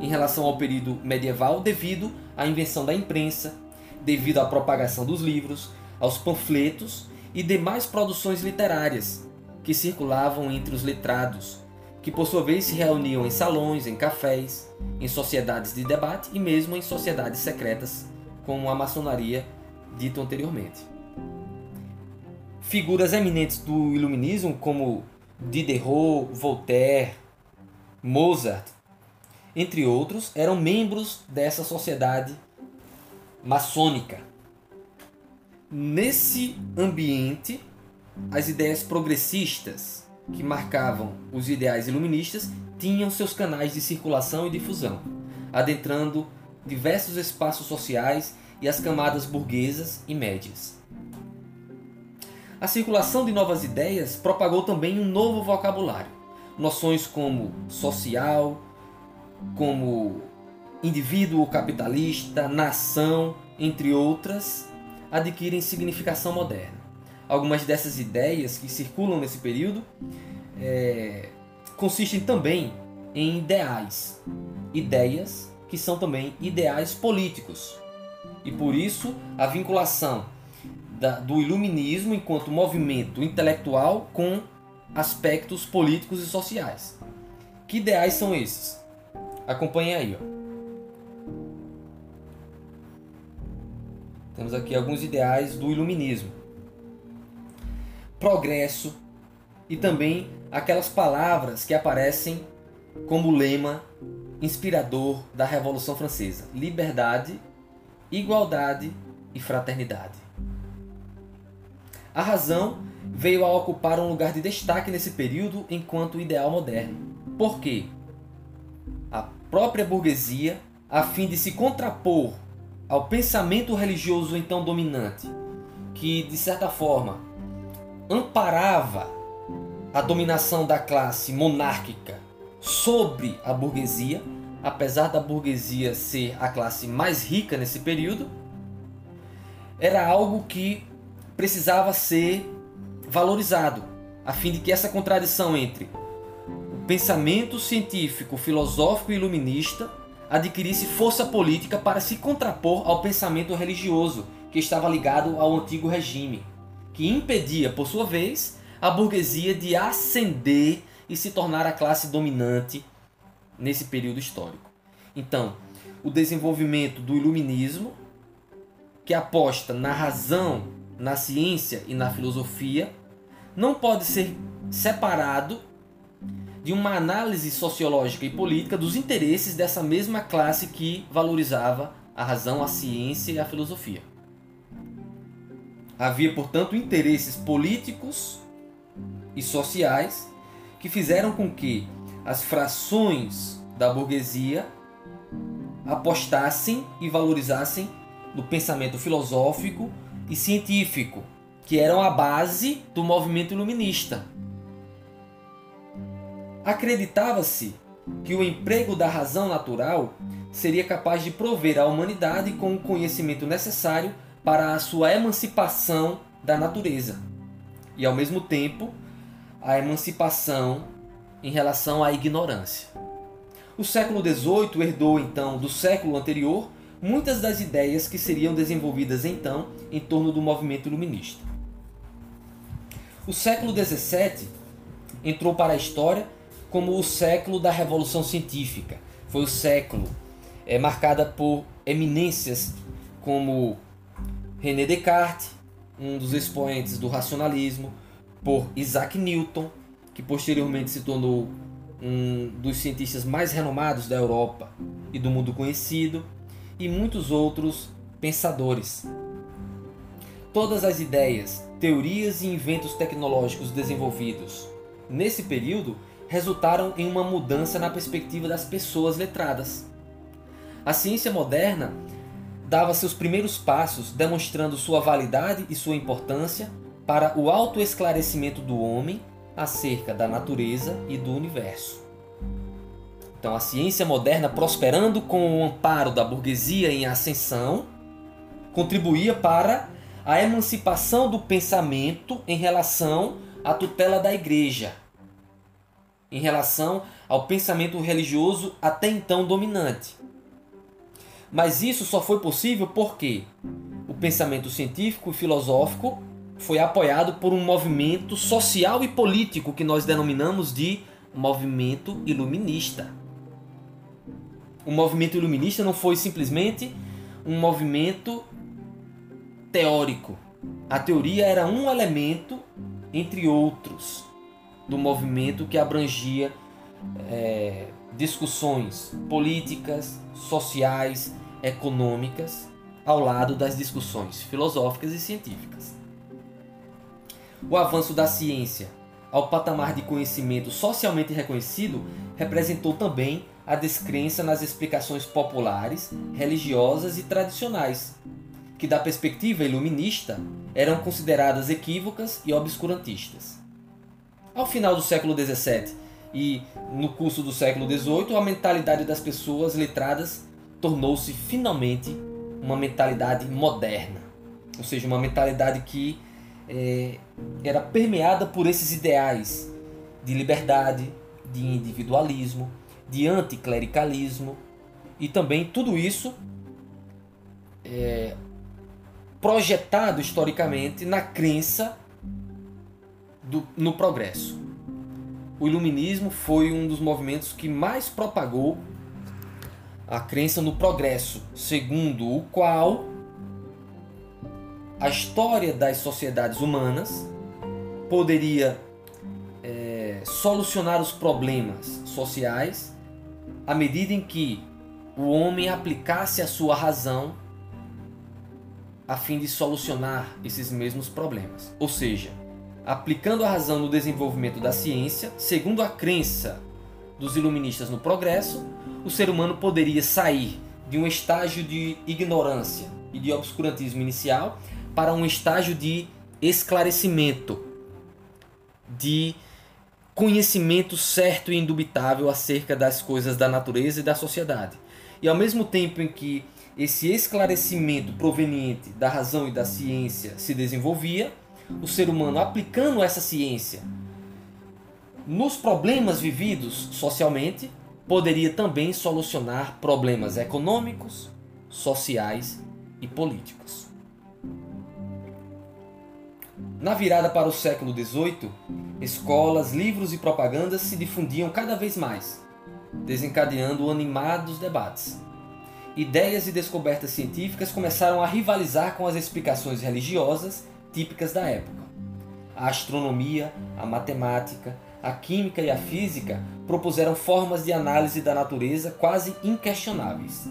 em relação ao período medieval devido à invenção da imprensa, devido à propagação dos livros, aos panfletos e demais produções literárias que circulavam entre os letrados, que por sua vez se reuniam em salões, em cafés, em sociedades de debate e mesmo em sociedades secretas, como a maçonaria dito anteriormente. Figuras eminentes do iluminismo como Diderot, Voltaire, Mozart, entre outros, eram membros dessa sociedade maçônica. Nesse ambiente, as ideias progressistas que marcavam os ideais iluministas tinham seus canais de circulação e difusão, adentrando diversos espaços sociais e as camadas burguesas e médias. A circulação de novas ideias propagou também um novo vocabulário. Noções como social, como indivíduo capitalista, nação, entre outras, adquirem significação moderna. Algumas dessas ideias que circulam nesse período é, consistem também em ideais, ideias que são também ideais políticos. E por isso a vinculação da, do iluminismo enquanto movimento intelectual com aspectos políticos e sociais. Que ideais são esses? Acompanhe aí. Ó. Temos aqui alguns ideais do iluminismo progresso e também aquelas palavras que aparecem como lema inspirador da Revolução Francesa: liberdade, igualdade e fraternidade. A razão veio a ocupar um lugar de destaque nesse período enquanto ideal moderno. Por quê? A própria burguesia, a fim de se contrapor ao pensamento religioso então dominante, que de certa forma amparava a dominação da classe monárquica sobre a burguesia, apesar da burguesia ser a classe mais rica nesse período, era algo que precisava ser valorizado, a fim de que essa contradição entre o pensamento científico, filosófico e iluminista adquirisse força política para se contrapor ao pensamento religioso que estava ligado ao antigo regime, que impedia, por sua vez, a burguesia de ascender e se tornar a classe dominante nesse período histórico. Então, o desenvolvimento do iluminismo, que aposta na razão, na ciência e na filosofia, não pode ser separado de uma análise sociológica e política dos interesses dessa mesma classe que valorizava a razão, a ciência e a filosofia. Havia, portanto, interesses políticos e sociais que fizeram com que as frações da burguesia apostassem e valorizassem no pensamento filosófico e científico, que eram a base do movimento iluminista. Acreditava-se que o emprego da razão natural seria capaz de prover à humanidade com o conhecimento necessário para a sua emancipação da natureza e, ao mesmo tempo, a emancipação em relação à ignorância. O século XVIII herdou então do século anterior muitas das ideias que seriam desenvolvidas então em torno do movimento iluminista. O século XVII entrou para a história como o século da revolução científica. Foi o século é, marcada por eminências como René Descartes, um dos expoentes do racionalismo, por Isaac Newton, que posteriormente se tornou um dos cientistas mais renomados da Europa e do mundo conhecido, e muitos outros pensadores. Todas as ideias, teorias e inventos tecnológicos desenvolvidos nesse período resultaram em uma mudança na perspectiva das pessoas letradas. A ciência moderna dava seus primeiros passos demonstrando sua validade e sua importância para o autoesclarecimento do homem acerca da natureza e do universo. Então, a ciência moderna, prosperando com o amparo da burguesia em ascensão, contribuía para a emancipação do pensamento em relação à tutela da igreja, em relação ao pensamento religioso até então dominante. Mas isso só foi possível porque o pensamento científico e filosófico foi apoiado por um movimento social e político que nós denominamos de movimento iluminista. O movimento iluminista não foi simplesmente um movimento teórico. A teoria era um elemento entre outros do movimento que abrangia é, discussões políticas, sociais, econômicas, ao lado das discussões filosóficas e científicas. O avanço da ciência ao patamar de conhecimento socialmente reconhecido representou também a descrença nas explicações populares, religiosas e tradicionais, que, da perspectiva iluminista, eram consideradas equívocas e obscurantistas. Ao final do século XVII e no curso do século XVIII, a mentalidade das pessoas letradas tornou-se finalmente uma mentalidade moderna, ou seja, uma mentalidade que é, era permeada por esses ideais de liberdade, de individualismo, de anticlericalismo e também tudo isso é, projetado historicamente na crença do, no progresso. O iluminismo foi um dos movimentos que mais propagou a crença no progresso, segundo o qual a história das sociedades humanas poderia é, solucionar os problemas sociais à medida em que o homem aplicasse a sua razão a fim de solucionar esses mesmos problemas. Ou seja, aplicando a razão no desenvolvimento da ciência, segundo a crença dos iluministas no progresso, o ser humano poderia sair de um estágio de ignorância e de obscurantismo inicial para um estágio de esclarecimento, de conhecimento certo e indubitável acerca das coisas da natureza e da sociedade. E ao mesmo tempo em que esse esclarecimento proveniente da razão e da ciência se desenvolvia, o ser humano aplicando essa ciência nos problemas vividos socialmente, poderia também solucionar problemas econômicos, sociais e políticos. Na virada para o século XVIII, escolas, livros e propagandas se difundiam cada vez mais, desencadeando animados debates. Ideias e descobertas científicas começaram a rivalizar com as explicações religiosas típicas da época. A astronomia, a matemática, a química e a física propuseram formas de análise da natureza quase inquestionáveis.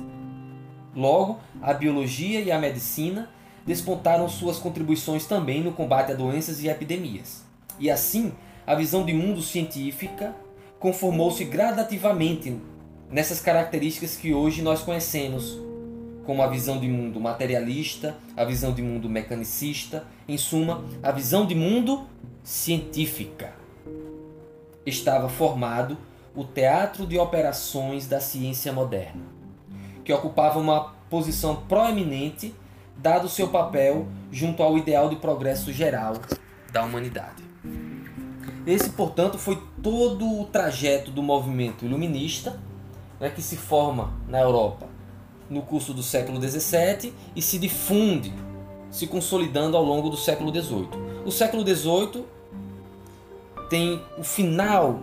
Logo, a biologia e a medicina despontaram suas contribuições também no combate a doenças e epidemias. E assim, a visão de mundo científica conformou-se gradativamente nessas características que hoje nós conhecemos, como a visão de mundo materialista, a visão de mundo mecanicista, em suma, a visão de mundo científica. Estava formado o teatro de operações da ciência moderna, que ocupava uma posição proeminente dado seu papel junto ao ideal de progresso geral da humanidade. Esse, portanto, foi todo o trajeto do movimento iluminista né, que se forma na Europa no curso do século XVII e se difunde, se consolidando ao longo do século XVIII. O século XVIII tem o final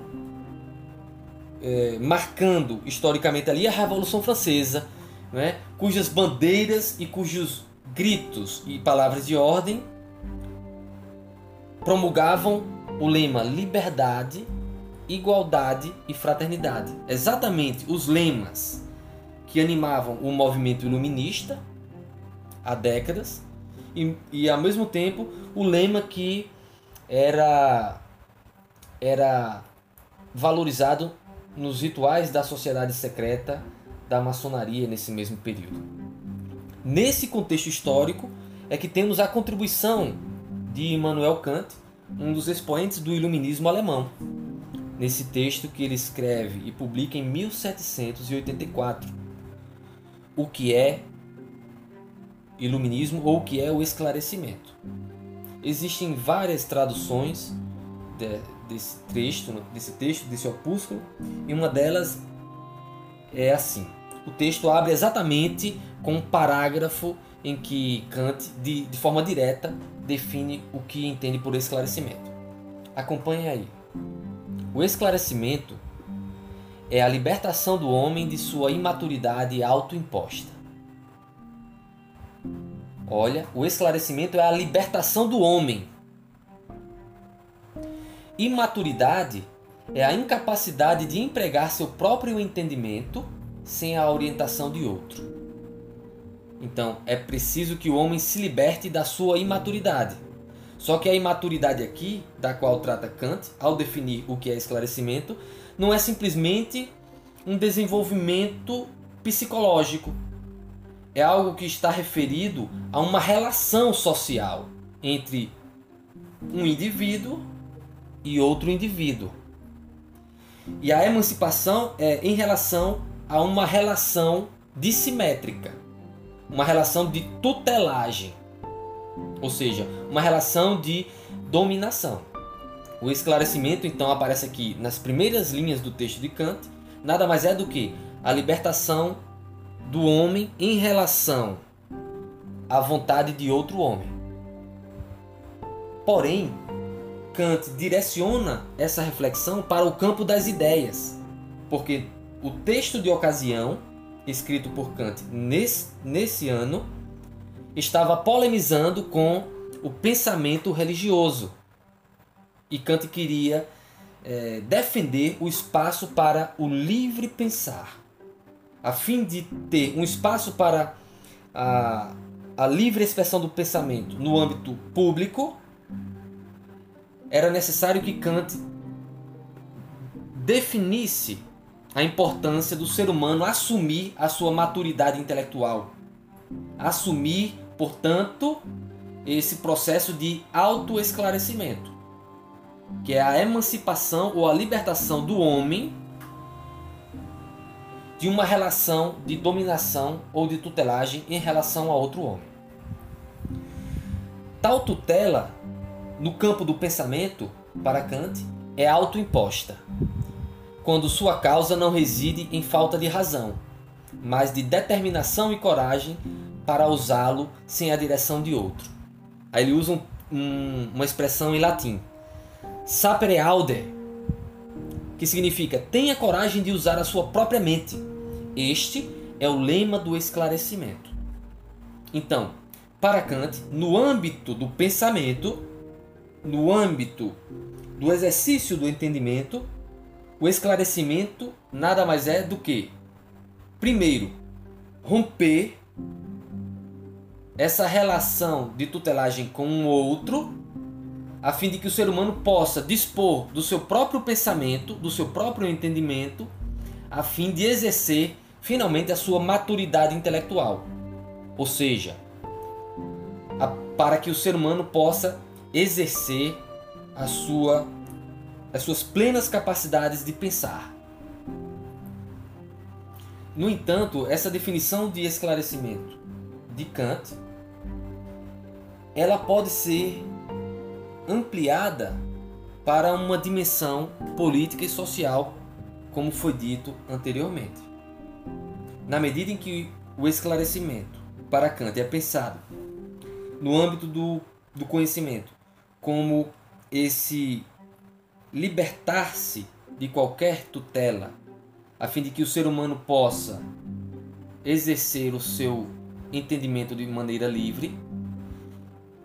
é, marcando historicamente ali a Revolução Francesa, né, cujas bandeiras e cujos gritos e palavras de ordem promulgavam o lema liberdade, igualdade e fraternidade. Exatamente os lemas que animavam o movimento iluminista há décadas e, e ao mesmo tempo o lema que era era valorizado nos rituais da sociedade secreta da maçonaria nesse mesmo período. Nesse contexto histórico é que temos a contribuição de Immanuel Kant, um dos expoentes do iluminismo alemão, nesse texto que ele escreve e publica em 1784 o que é iluminismo ou o que é o esclarecimento. Existem várias traduções de, desse texto, desse texto, desse opúsculo, e uma delas é assim. O texto abre exatamente com um parágrafo em que Kant, de, de forma direta, define o que entende por esclarecimento. Acompanhe aí. O esclarecimento é a libertação do homem de sua imaturidade autoimposta. Olha, o esclarecimento é a libertação do homem. Imaturidade é a incapacidade de empregar seu próprio entendimento sem a orientação de outro. Então, é preciso que o homem se liberte da sua imaturidade. Só que a imaturidade aqui, da qual trata Kant, ao definir o que é esclarecimento, não é simplesmente um desenvolvimento psicológico. É algo que está referido a uma relação social entre um indivíduo e outro indivíduo. E a emancipação é em relação a uma relação dissimétrica, uma relação de tutelagem, ou seja, uma relação de dominação. O esclarecimento então aparece aqui nas primeiras linhas do texto de Kant, nada mais é do que a libertação do homem em relação à vontade de outro homem. Porém, Kant direciona essa reflexão para o campo das ideias, porque o texto de ocasião, escrito por Kant nesse, nesse ano, estava polemizando com o pensamento religioso e Kant queria é, defender o espaço para o livre pensar, a fim de ter um espaço para a, a livre expressão do pensamento no âmbito público. era necessário que Kant definisse a importância do ser humano assumir a sua maturidade intelectual. Assumir, portanto, esse processo de autoesclarecimento, que é a emancipação ou a libertação do homem de uma relação de dominação ou de tutelagem em relação a outro homem. Tal tutela, no campo do pensamento, para Kant, é autoimposta, quando sua causa não reside em falta de razão, mas de determinação e coragem para usá-lo sem a direção de outro. Aí ele usa um, um, uma expressão em latim, sapere aude, que significa tenha coragem de usar a sua própria mente este é o lema do esclarecimento. Então, para Kant, no âmbito do pensamento, no âmbito do exercício do entendimento, o esclarecimento nada mais é do que, primeiro, romper essa relação de tutelagem com um outro, a fim de que o ser humano possa dispor do seu próprio pensamento, do seu próprio entendimento, a fim de exercer finalmente a sua maturidade intelectual. Ou seja, a, para que o ser humano possa exercer a sua, as suas plenas capacidades de pensar. No entanto, essa definição de esclarecimento de Kant, ela pode ser ampliada para uma dimensão política e social, como foi dito anteriormente. Na medida em que o esclarecimento para Kant é pensado no âmbito do, do conhecimento como esse libertar-se de qualquer tutela, a fim de que o ser humano possa exercer o seu entendimento de maneira livre,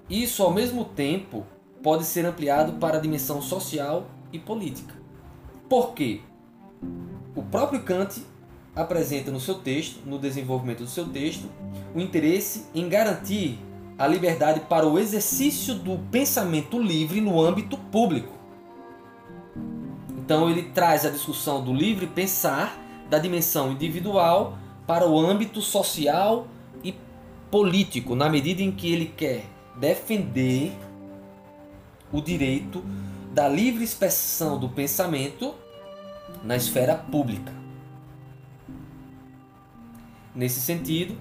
isso ao mesmo tempo pode ser ampliado para a dimensão social e política. Por quê? O próprio Kant apresenta no seu texto, no desenvolvimento do seu texto, o interesse em garantir a liberdade para o exercício do pensamento livre no âmbito público. Então ele traz a discussão do livre pensar da dimensão individual para o âmbito social e político, na medida em que ele quer defender o direito da livre expressão do pensamento na esfera pública. Nesse sentido,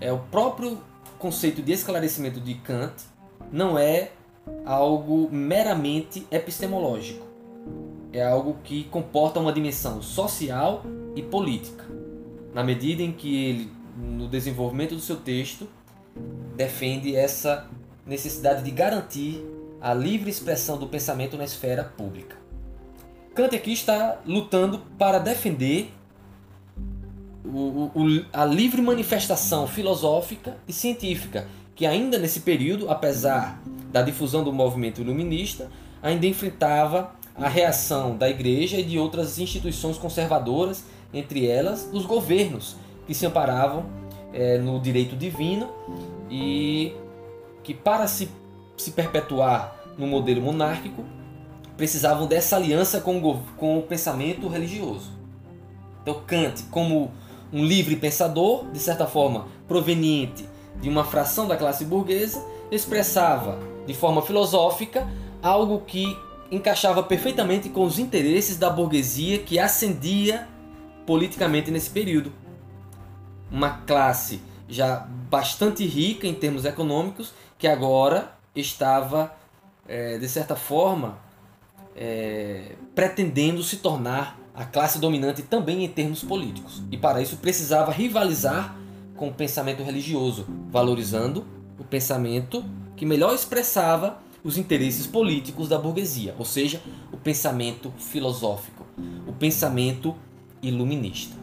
é o próprio conceito de esclarecimento de Kant não é algo meramente epistemológico. É algo que comporta uma dimensão social e política, na medida em que ele, no desenvolvimento do seu texto, defende essa necessidade de garantir a livre expressão do pensamento na esfera pública. Kant aqui está lutando para defender o, o, a livre manifestação filosófica e científica, que ainda nesse período, apesar da difusão do movimento iluminista, ainda enfrentava a reação da igreja e de outras instituições conservadoras, entre elas os governos, que se amparavam é, no direito divino e que, para se, se perpetuar no modelo monárquico, precisavam dessa aliança com o, com o pensamento religioso. Então, Kant, como um livre pensador, de certa forma proveniente de uma fração da classe burguesa, expressava de forma filosófica algo que encaixava perfeitamente com os interesses da burguesia que ascendia politicamente nesse período. Uma classe já bastante rica em termos econômicos, que agora estava, é, de certa forma, é, pretendendo se tornar a classe dominante também em termos políticos. E para isso precisava rivalizar com o pensamento religioso, valorizando o pensamento que melhor expressava os interesses políticos da burguesia, ou seja, o pensamento filosófico, o pensamento iluminista.